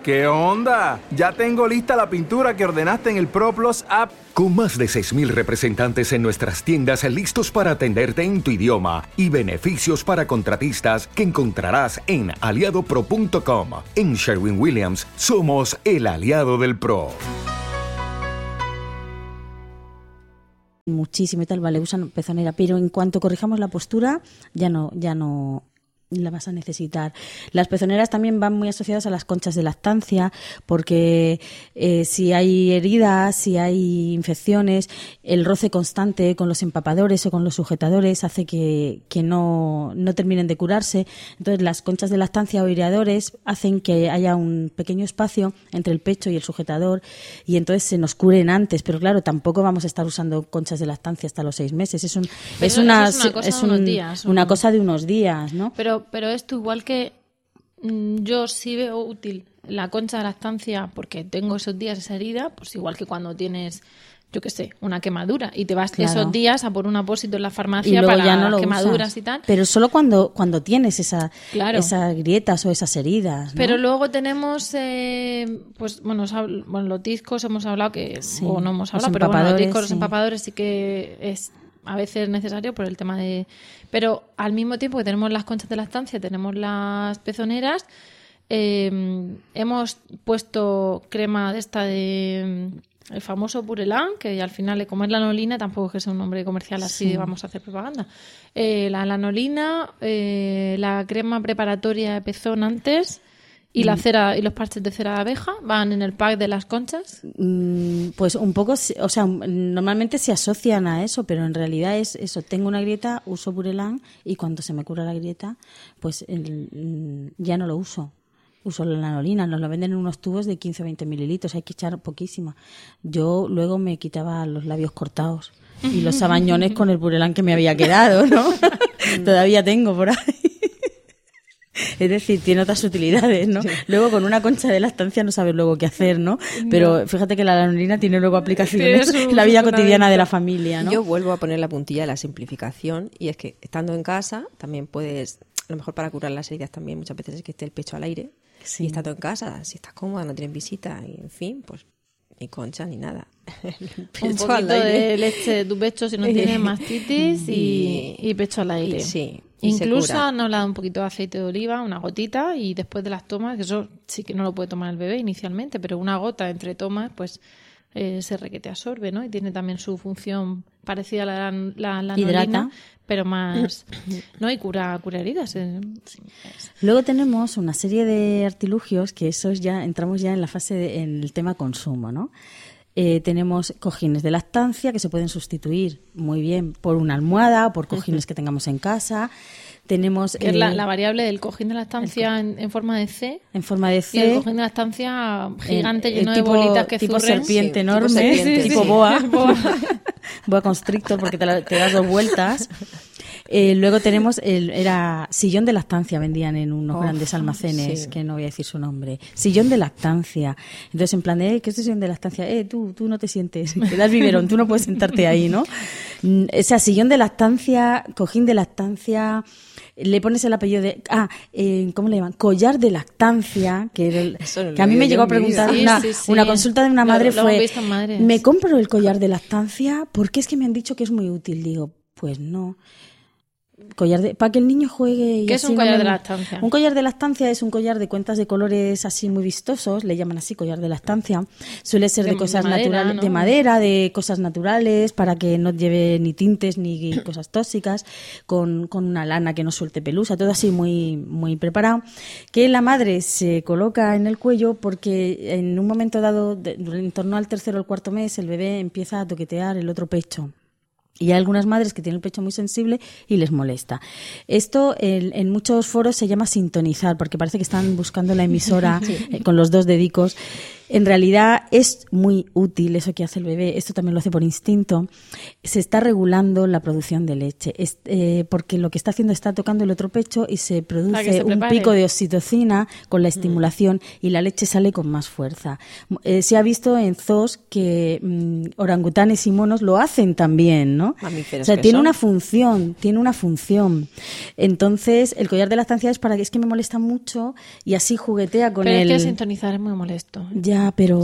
¿Qué onda? Ya tengo lista la pintura que ordenaste en el ProPlus app. Con más de 6.000 representantes en nuestras tiendas listos para atenderte en tu idioma y beneficios para contratistas que encontrarás en aliadopro.com. En Sherwin Williams somos el aliado del PRO. muchísimo y tal, vale, usan pezonera, pero en cuanto corrijamos la postura, ya no, ya no la vas a necesitar. Las pezoneras también van muy asociadas a las conchas de lactancia, porque eh, si hay heridas, si hay infecciones, el roce constante con los empapadores o con los sujetadores hace que, que no, no terminen de curarse. Entonces, las conchas de lactancia o aireadores hacen que haya un pequeño espacio entre el pecho y el sujetador y entonces se nos curen antes. Pero claro, tampoco vamos a estar usando conchas de lactancia hasta los seis meses. Es, un, es, una, es una cosa es de unos un- días, ¿o una cosa de unos días, ¿no? Pero, pero esto igual que mm, yo sí veo útil la concha de lactancia porque tengo esos días esa herida, pues igual que cuando tienes, yo qué sé, una quemadura y te vas Claro. esos días a por un apósito en la farmacia para ya no lo quemaduras usas. y tal. Pero solo cuando, cuando tienes esa, Claro. esas grietas o esas heridas. ¿no? Pero luego tenemos, eh, pues bueno, bueno, los discos hemos hablado que, Sí, o no hemos los hablado, pero bueno, los discos, los sí. empapadores sí que es a veces necesario por el tema de... Pero al mismo tiempo que tenemos las conchas de lactancia, tenemos las pezoneras, eh, hemos puesto crema de esta de... El famoso Purelán, que al final, como es lanolina, tampoco es que sea un nombre comercial así, Sí. vamos a hacer propaganda. Eh, la lanolina, eh, la crema preparatoria de pezón antes y la Mm. cera y los parches de cera de abeja van en el pack de las conchas. Mm, Pues un poco, o sea, normalmente se asocian a eso, pero en realidad es eso. Tengo una grieta, uso Burelán y cuando se me cura la grieta, pues el- mm, ya no lo uso. Uso la lanolina, nos lo venden en unos tubos de 15 o 20 mililitros, hay que echar poquísima. Yo luego me quitaba los labios cortados y los *laughs* sabañones con el Burelán que me había quedado, ¿no? *laughs* *laughs* Todavía tengo por ahí. *laughs* Es decir, tiene otras utilidades, ¿no? Luego con una concha de lactancia no sabes luego qué hacer, ¿no? Pero fíjate que la lanolina tiene luego aplicaciones *laughs* en la vida cotidiana de la familia, ¿no? Yo vuelvo a poner la puntilla de la simplificación y es que estando en casa también puedes, a lo mejor para curar las heridas también muchas veces es que esté el pecho al aire y estando en casa, si estás cómoda, no tienes visita y en fin, pues ni concha ni nada. *laughs* Un pecho al poquito aire. de leche tu pecho si no tienes *laughs* mastitis y, y pecho al aire. y sí, y Incluso han hablado un poquito de aceite de oliva, una gotita, y después de las tomas, que eso sí que no lo puede tomar el bebé inicialmente, pero una gota entre tomas, pues eh, se requete absorbe, ¿no? Y tiene también su función parecida a la, la, la Hidrata. pero más... *coughs* ¿No? Y cura, cura heridas. eh. Luego tenemos una serie de artilugios que esos ya entramos ya en la fase de- en el tema consumo, ¿no? Eh, tenemos cojines de lactancia que se pueden sustituir muy bien por una almohada o por cojines *laughs* que tengamos en casa. Tenemos Que es la, eh, la variable del cojín de la estancia en, en forma de C. en forma de Y el C. cojín de la estancia gigante el- lleno tipo- de bolitas que tipo zurren. serpiente Sí, enorme, serpiente, tipo sí. boa. *laughs* *laughs* boa constrictor porque te, la- te das dos vueltas. Eh, luego tenemos, el, era sillón de lactancia, vendían en unos Oh, grandes almacenes, sí. que no voy a decir su nombre. Sillón de lactancia. Entonces, en plan de, eh, ¿qué es sillón de lactancia? Eh, tú, tú no te sientes, *laughs* te das biberón, tú no puedes sentarte ahí, ¿no? Mm, O sea, sillón de lactancia, cojín de lactancia, le pones el apellido de, ah, eh, ¿cómo le llaman? Collar de lactancia, que, era el- no que a lo mí me llegó a preguntar Sí, una, sí, sí. una consulta de una Lo- madre lo hemos fue. ¿me compro el collar de lactancia? Porque es que me han dicho que es muy útil. Digo, pues no. Collar de, para que el niño juegue y ¿Qué es un collar de lactancia? Un collar de lactancia es un collar de cuentas de colores así muy vistosos, le llaman así collar de lactancia. Suele ser de, De- de cosas madera, naturales, ¿no? de madera, de cosas naturales, para que no lleve ni tintes ni *clears throat* cosas tóxicas, con, con una lana que no suelte pelusa, todo así muy, muy preparado. Que la madre se coloca en el cuello porque en un momento dado, de- en torno al tercero o el cuarto mes, el bebé empieza a toquetear el otro pecho. Y hay algunas madres que tienen el pecho muy sensible y les molesta. Esto en, en muchos foros se llama sintonizar, porque parece que están buscando la emisora *laughs* eh, con los dos dedicos. En realidad es muy útil eso que hace el bebé, esto también lo hace por instinto. Se está regulando la producción de leche, es- eh, porque lo que está haciendo está tocando el otro pecho y se produce se un pico de oxitocina con la estimulación y la leche sale con más fuerza. Eh, se ha visto en zoos que mm, orangutanes y monos lo hacen también, ¿no? O sea, tiene son. una función, tiene una función. Entonces, el collar de lactancia es para que es que me molesta mucho y así juguetea con Pero el... es que sintonizar es muy molesto. Ya, pero...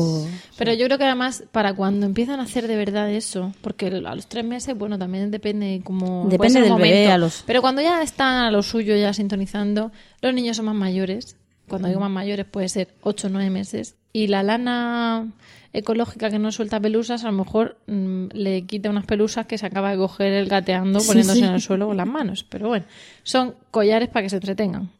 Pero yo creo que además para cuando empiezan a hacer de verdad eso, porque a los tres meses, bueno, también depende como Depende del bebé, momento. a los- Pero cuando ya están a lo suyo, ya sintonizando, los niños son más mayores. Cuando digo más mayores puede ser 8 o 9 meses. Y la lana ecológica que no suelta pelusas, a lo mejor mm, le quita unas pelusas que se acaba de coger el gateando Sí, poniéndose sí. en el suelo con las manos. Pero bueno, son collares para que se entretengan.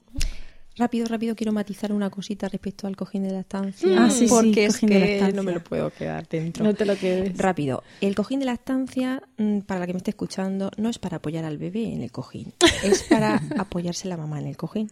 Rápido, rápido, quiero matizar una cosita respecto al cojín de lactancia. Ah, sí, sí, porque es cojín de que lactancia. no me lo puedo quedar dentro. No te lo quedes. Rápido. El cojín de lactancia, mm, para la que me esté escuchando, no es para apoyar al bebé en el cojín. Es *laughs* para apoyarse la mamá en el cojín.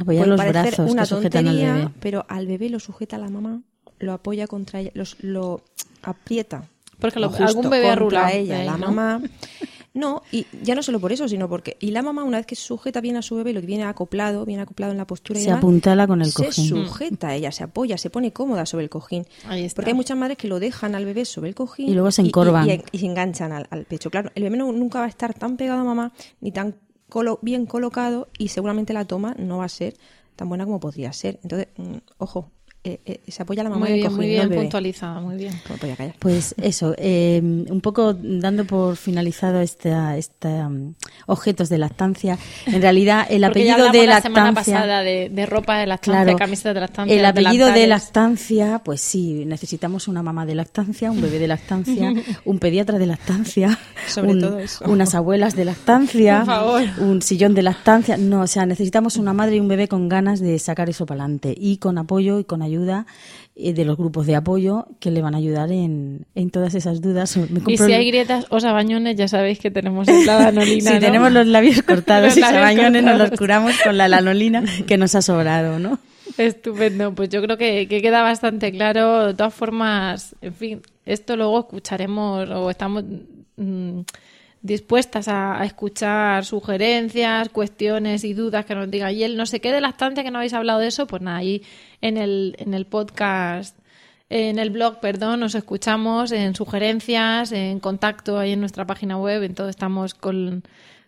Apoyar Puede los parecer brazos una que al tontería, bebé. pero al bebé lo sujeta la mamá, lo apoya contra ella, los- lo aprieta. Porque lo lo- algún contra arrulado ella, la ¿no? mamá. *laughs* No, y ya no solo por eso, sino porque y la mamá una vez que sujeta bien a su bebé, lo que viene acoplado, viene acoplado en la postura y Se demás, apuntala con el se cojín. sujeta, ella se apoya, se pone cómoda sobre el cojín. Ahí está. Porque hay muchas madres que lo dejan al bebé sobre el cojín Y luego se y- encorvan. y, y se enganchan al, al pecho. Claro, el bebé no- nunca va a estar tan pegado a mamá ni tan colo- bien colocado y seguramente la toma no va a ser tan buena como podría ser. Entonces, mm, ojo, eh, eh, se apoya la mamá Muy en el bien, cojín, muy bien puntualizada, muy bien. Voy a callar. Pues eso, eh, un poco dando por finalizado esta, esta um, objetos de lactancia. En realidad, el Porque apellido de la semana lactancia. pasada de, de ropa de lactancia, Claro, camisas de lactancia. el apellido de lactancia, pues sí, necesitamos una mamá de lactancia, un bebé de lactancia, un pediatra de lactancia, *laughs* Sobre un- todo eso. unas abuelas de lactancia, Por favor. un sillón de lactancia. No, o sea, necesitamos una madre y un bebé con ganas de sacar eso para adelante y con apoyo y con ayuda eh, de los grupos de apoyo que le van a ayudar en, en todas esas dudas. Me Y si hay grietas o sabañones, ya sabéis que tenemos la lanolina. *laughs* si ¿no? tenemos los labios *laughs* cortados Los y labios sabañones, nos los curamos con la lanolina que nos ha sobrado, ¿no? Estupendo, pues yo creo que, que queda bastante claro. De todas formas, en fin, esto luego escucharemos o estamos mm, dispuestas a, escuchar sugerencias, cuestiones y dudas que nos diga. Y el no sé qué de lactancia que no habéis hablado de eso, pues nada, ahí en el, en el podcast, en el blog, perdón, nos escuchamos en sugerencias, en contacto ahí en nuestra página web, en todo estamos con,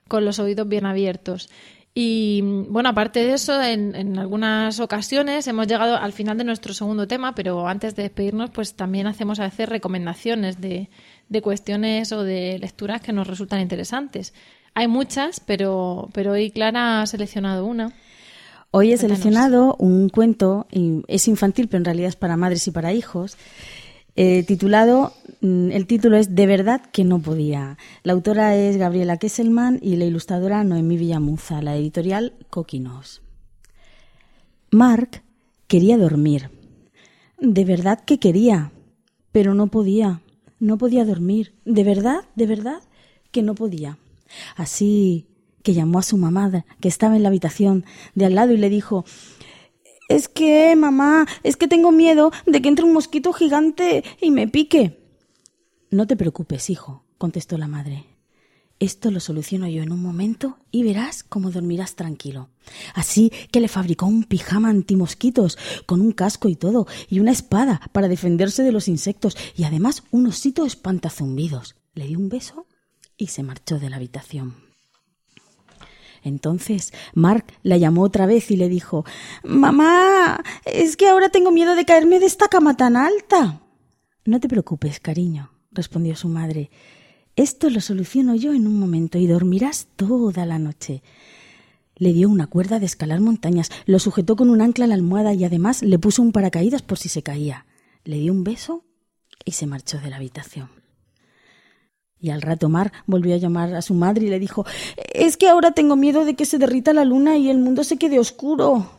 con los oídos bien abiertos. Y bueno, aparte de eso, en, en algunas ocasiones hemos llegado al final de nuestro segundo tema, pero antes de despedirnos, pues también hacemos a veces recomendaciones de, de cuestiones o de lecturas que nos resultan interesantes. Hay muchas, pero, pero hoy Clara ha seleccionado una. Hoy he Cuéntanos. seleccionado un cuento, es infantil, pero en realidad es para madres y para hijos, eh, titulado, mm, el título es De verdad que no podía. La autora es Gabriela Kesselman y la ilustradora Noemí Villamuza, la editorial Coquinos. Mark quería dormir. De verdad que quería, pero no podía. No podía dormir. De verdad, de verdad que no podía. Así que llamó a su mamá, que estaba en la habitación de al lado, y le dijo Es que, mamá, es que tengo miedo de que entre un mosquito gigante y me pique. No te preocupes, hijo, contestó la madre. Esto lo soluciono yo en un momento y verás cómo dormirás tranquilo. Así que le fabricó un pijama antimosquitos, con un casco y todo, y una espada para defenderse de los insectos, y además un osito espantazumbidos. Le dio un beso y se marchó de la habitación. Entonces Mark la llamó otra vez y le dijo Mamá, es que ahora tengo miedo de caerme de esta cama tan alta. No te preocupes, cariño, respondió su madre. Esto lo soluciono yo en un momento y dormirás toda la noche. Le dio una cuerda de escalar montañas, lo sujetó con un ancla a la almohada y además le puso un paracaídas por si se caía. Le dio un beso y se marchó de la habitación. Y al rato Mar volvió a llamar a su madre y le dijo Es que ahora tengo miedo de que se derrita la luna y el mundo se quede oscuro.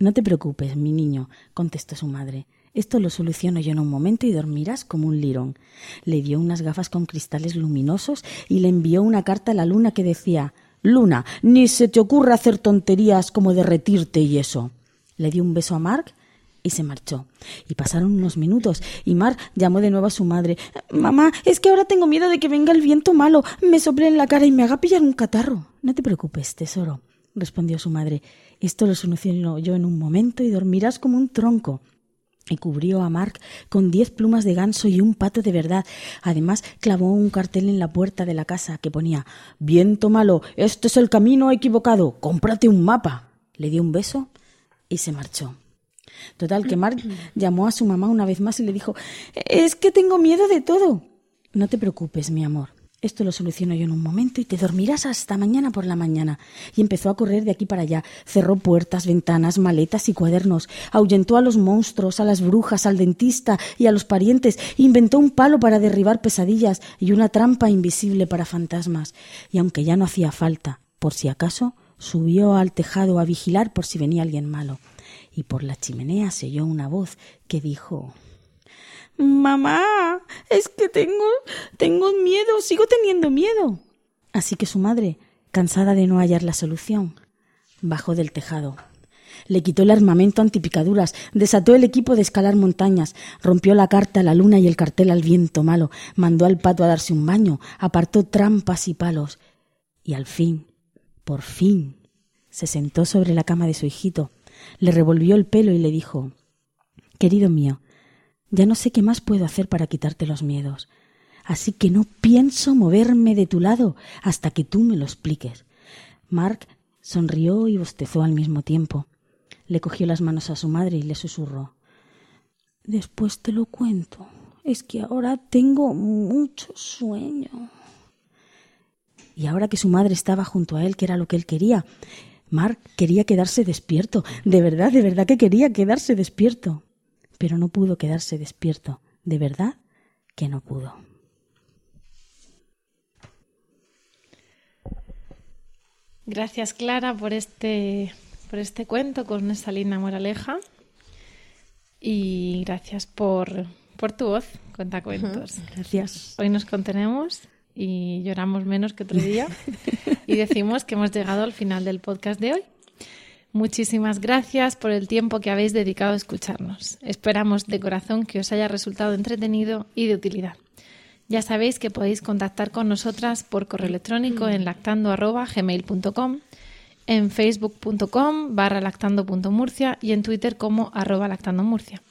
No te preocupes, mi niño, contestó su madre. Esto lo soluciono yo en un momento y dormirás como un lirón. Le dio unas gafas con cristales luminosos y le envió una carta a la luna que decía Luna, ni se te ocurra hacer tonterías como derretirte y eso. Le dio un beso a Mark y se marchó. Y pasaron unos minutos y Mark llamó de nuevo a su madre. Mamá, es que ahora tengo miedo de que venga el viento malo, me sople en la cara y me haga pillar un catarro. No te preocupes, tesoro, respondió su madre. Esto lo soluciono yo en un momento y dormirás como un tronco y cubrió a Mark con diez plumas de ganso y un pato de verdad. Además, clavó un cartel en la puerta de la casa que ponía Viento malo, este es el camino equivocado, cómprate un mapa. Le dio un beso y se marchó. Total, que Mark *clears throat* llamó a su mamá una vez más y le dijo Es que tengo miedo de todo. No te preocupes, mi amor. Esto lo soluciono yo en un momento y te dormirás hasta mañana por la mañana. Y empezó a correr de aquí para allá. Cerró puertas, ventanas, maletas y cuadernos. Ahuyentó a los monstruos, a las brujas, al dentista y a los parientes. Inventó un palo para derribar pesadillas y una trampa invisible para fantasmas. Y aunque ya no hacía falta, por si acaso, subió al tejado a vigilar por si venía alguien malo. Y por la chimenea se oyó una voz que dijo Mamá, es que tengo, tengo miedo, sigo teniendo miedo. Así que su madre, cansada de no hallar la solución, bajó del tejado. Le quitó el armamento antipicaduras, desató el equipo de escalar montañas, rompió la carta a la luna y el cartel al viento malo, mandó al pato a darse un baño, apartó trampas y palos, y al fin, por fin, se sentó sobre la cama de su hijito, le revolvió el pelo y le dijo Querido mío, ya no sé qué más puedo hacer para quitarte los miedos. Así que no pienso moverme de tu lado hasta que tú me lo expliques. Mark sonrió y bostezó al mismo tiempo. Le cogió las manos a su madre y le susurró Después te lo cuento. Es que ahora tengo mucho sueño. Y ahora que su madre estaba junto a él, que era lo que él quería, Mark quería quedarse despierto. De verdad, de verdad que quería quedarse despierto pero no pudo quedarse despierto. De verdad que no pudo. Gracias, Clara, por este, por este cuento con esa linda moraleja. Y gracias por, por tu voz, cuentos. Gracias. Hoy nos contenemos y lloramos menos que otro día. *laughs* y decimos que hemos llegado al final del podcast de hoy. Muchísimas gracias por el tiempo que habéis dedicado a escucharnos. Esperamos de corazón que os haya resultado entretenido y de utilidad. Ya sabéis que podéis contactar con nosotras por correo electrónico en lactando.gmail.com, en facebook.com barra lactando.murcia y en Twitter como arroba lactandomurcia.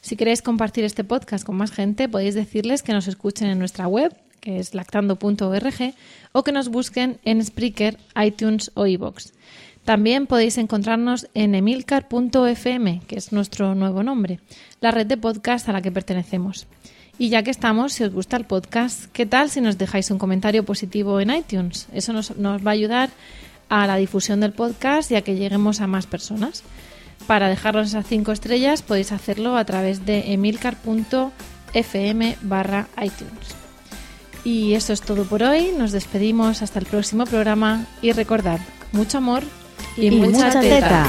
Si queréis compartir este podcast con más gente, podéis decirles que nos escuchen en nuestra web, que es lactando.org, o que nos busquen en Spreaker, iTunes o iVoox. También podéis encontrarnos en emilcar.fm, que es nuestro nuevo nombre, la red de podcast a la que pertenecemos. Y ya que estamos, si os gusta el podcast, ¿qué tal si nos dejáis un comentario positivo en iTunes? Eso nos, va a ayudar a la difusión del podcast y a que lleguemos a más personas. Para dejarnos esas cinco estrellas podéis hacerlo a través de emilcar.fm barra iTunes. Y eso es todo por hoy. Nos despedimos hasta el próximo programa y recordad, mucho amor y, mucha, teta.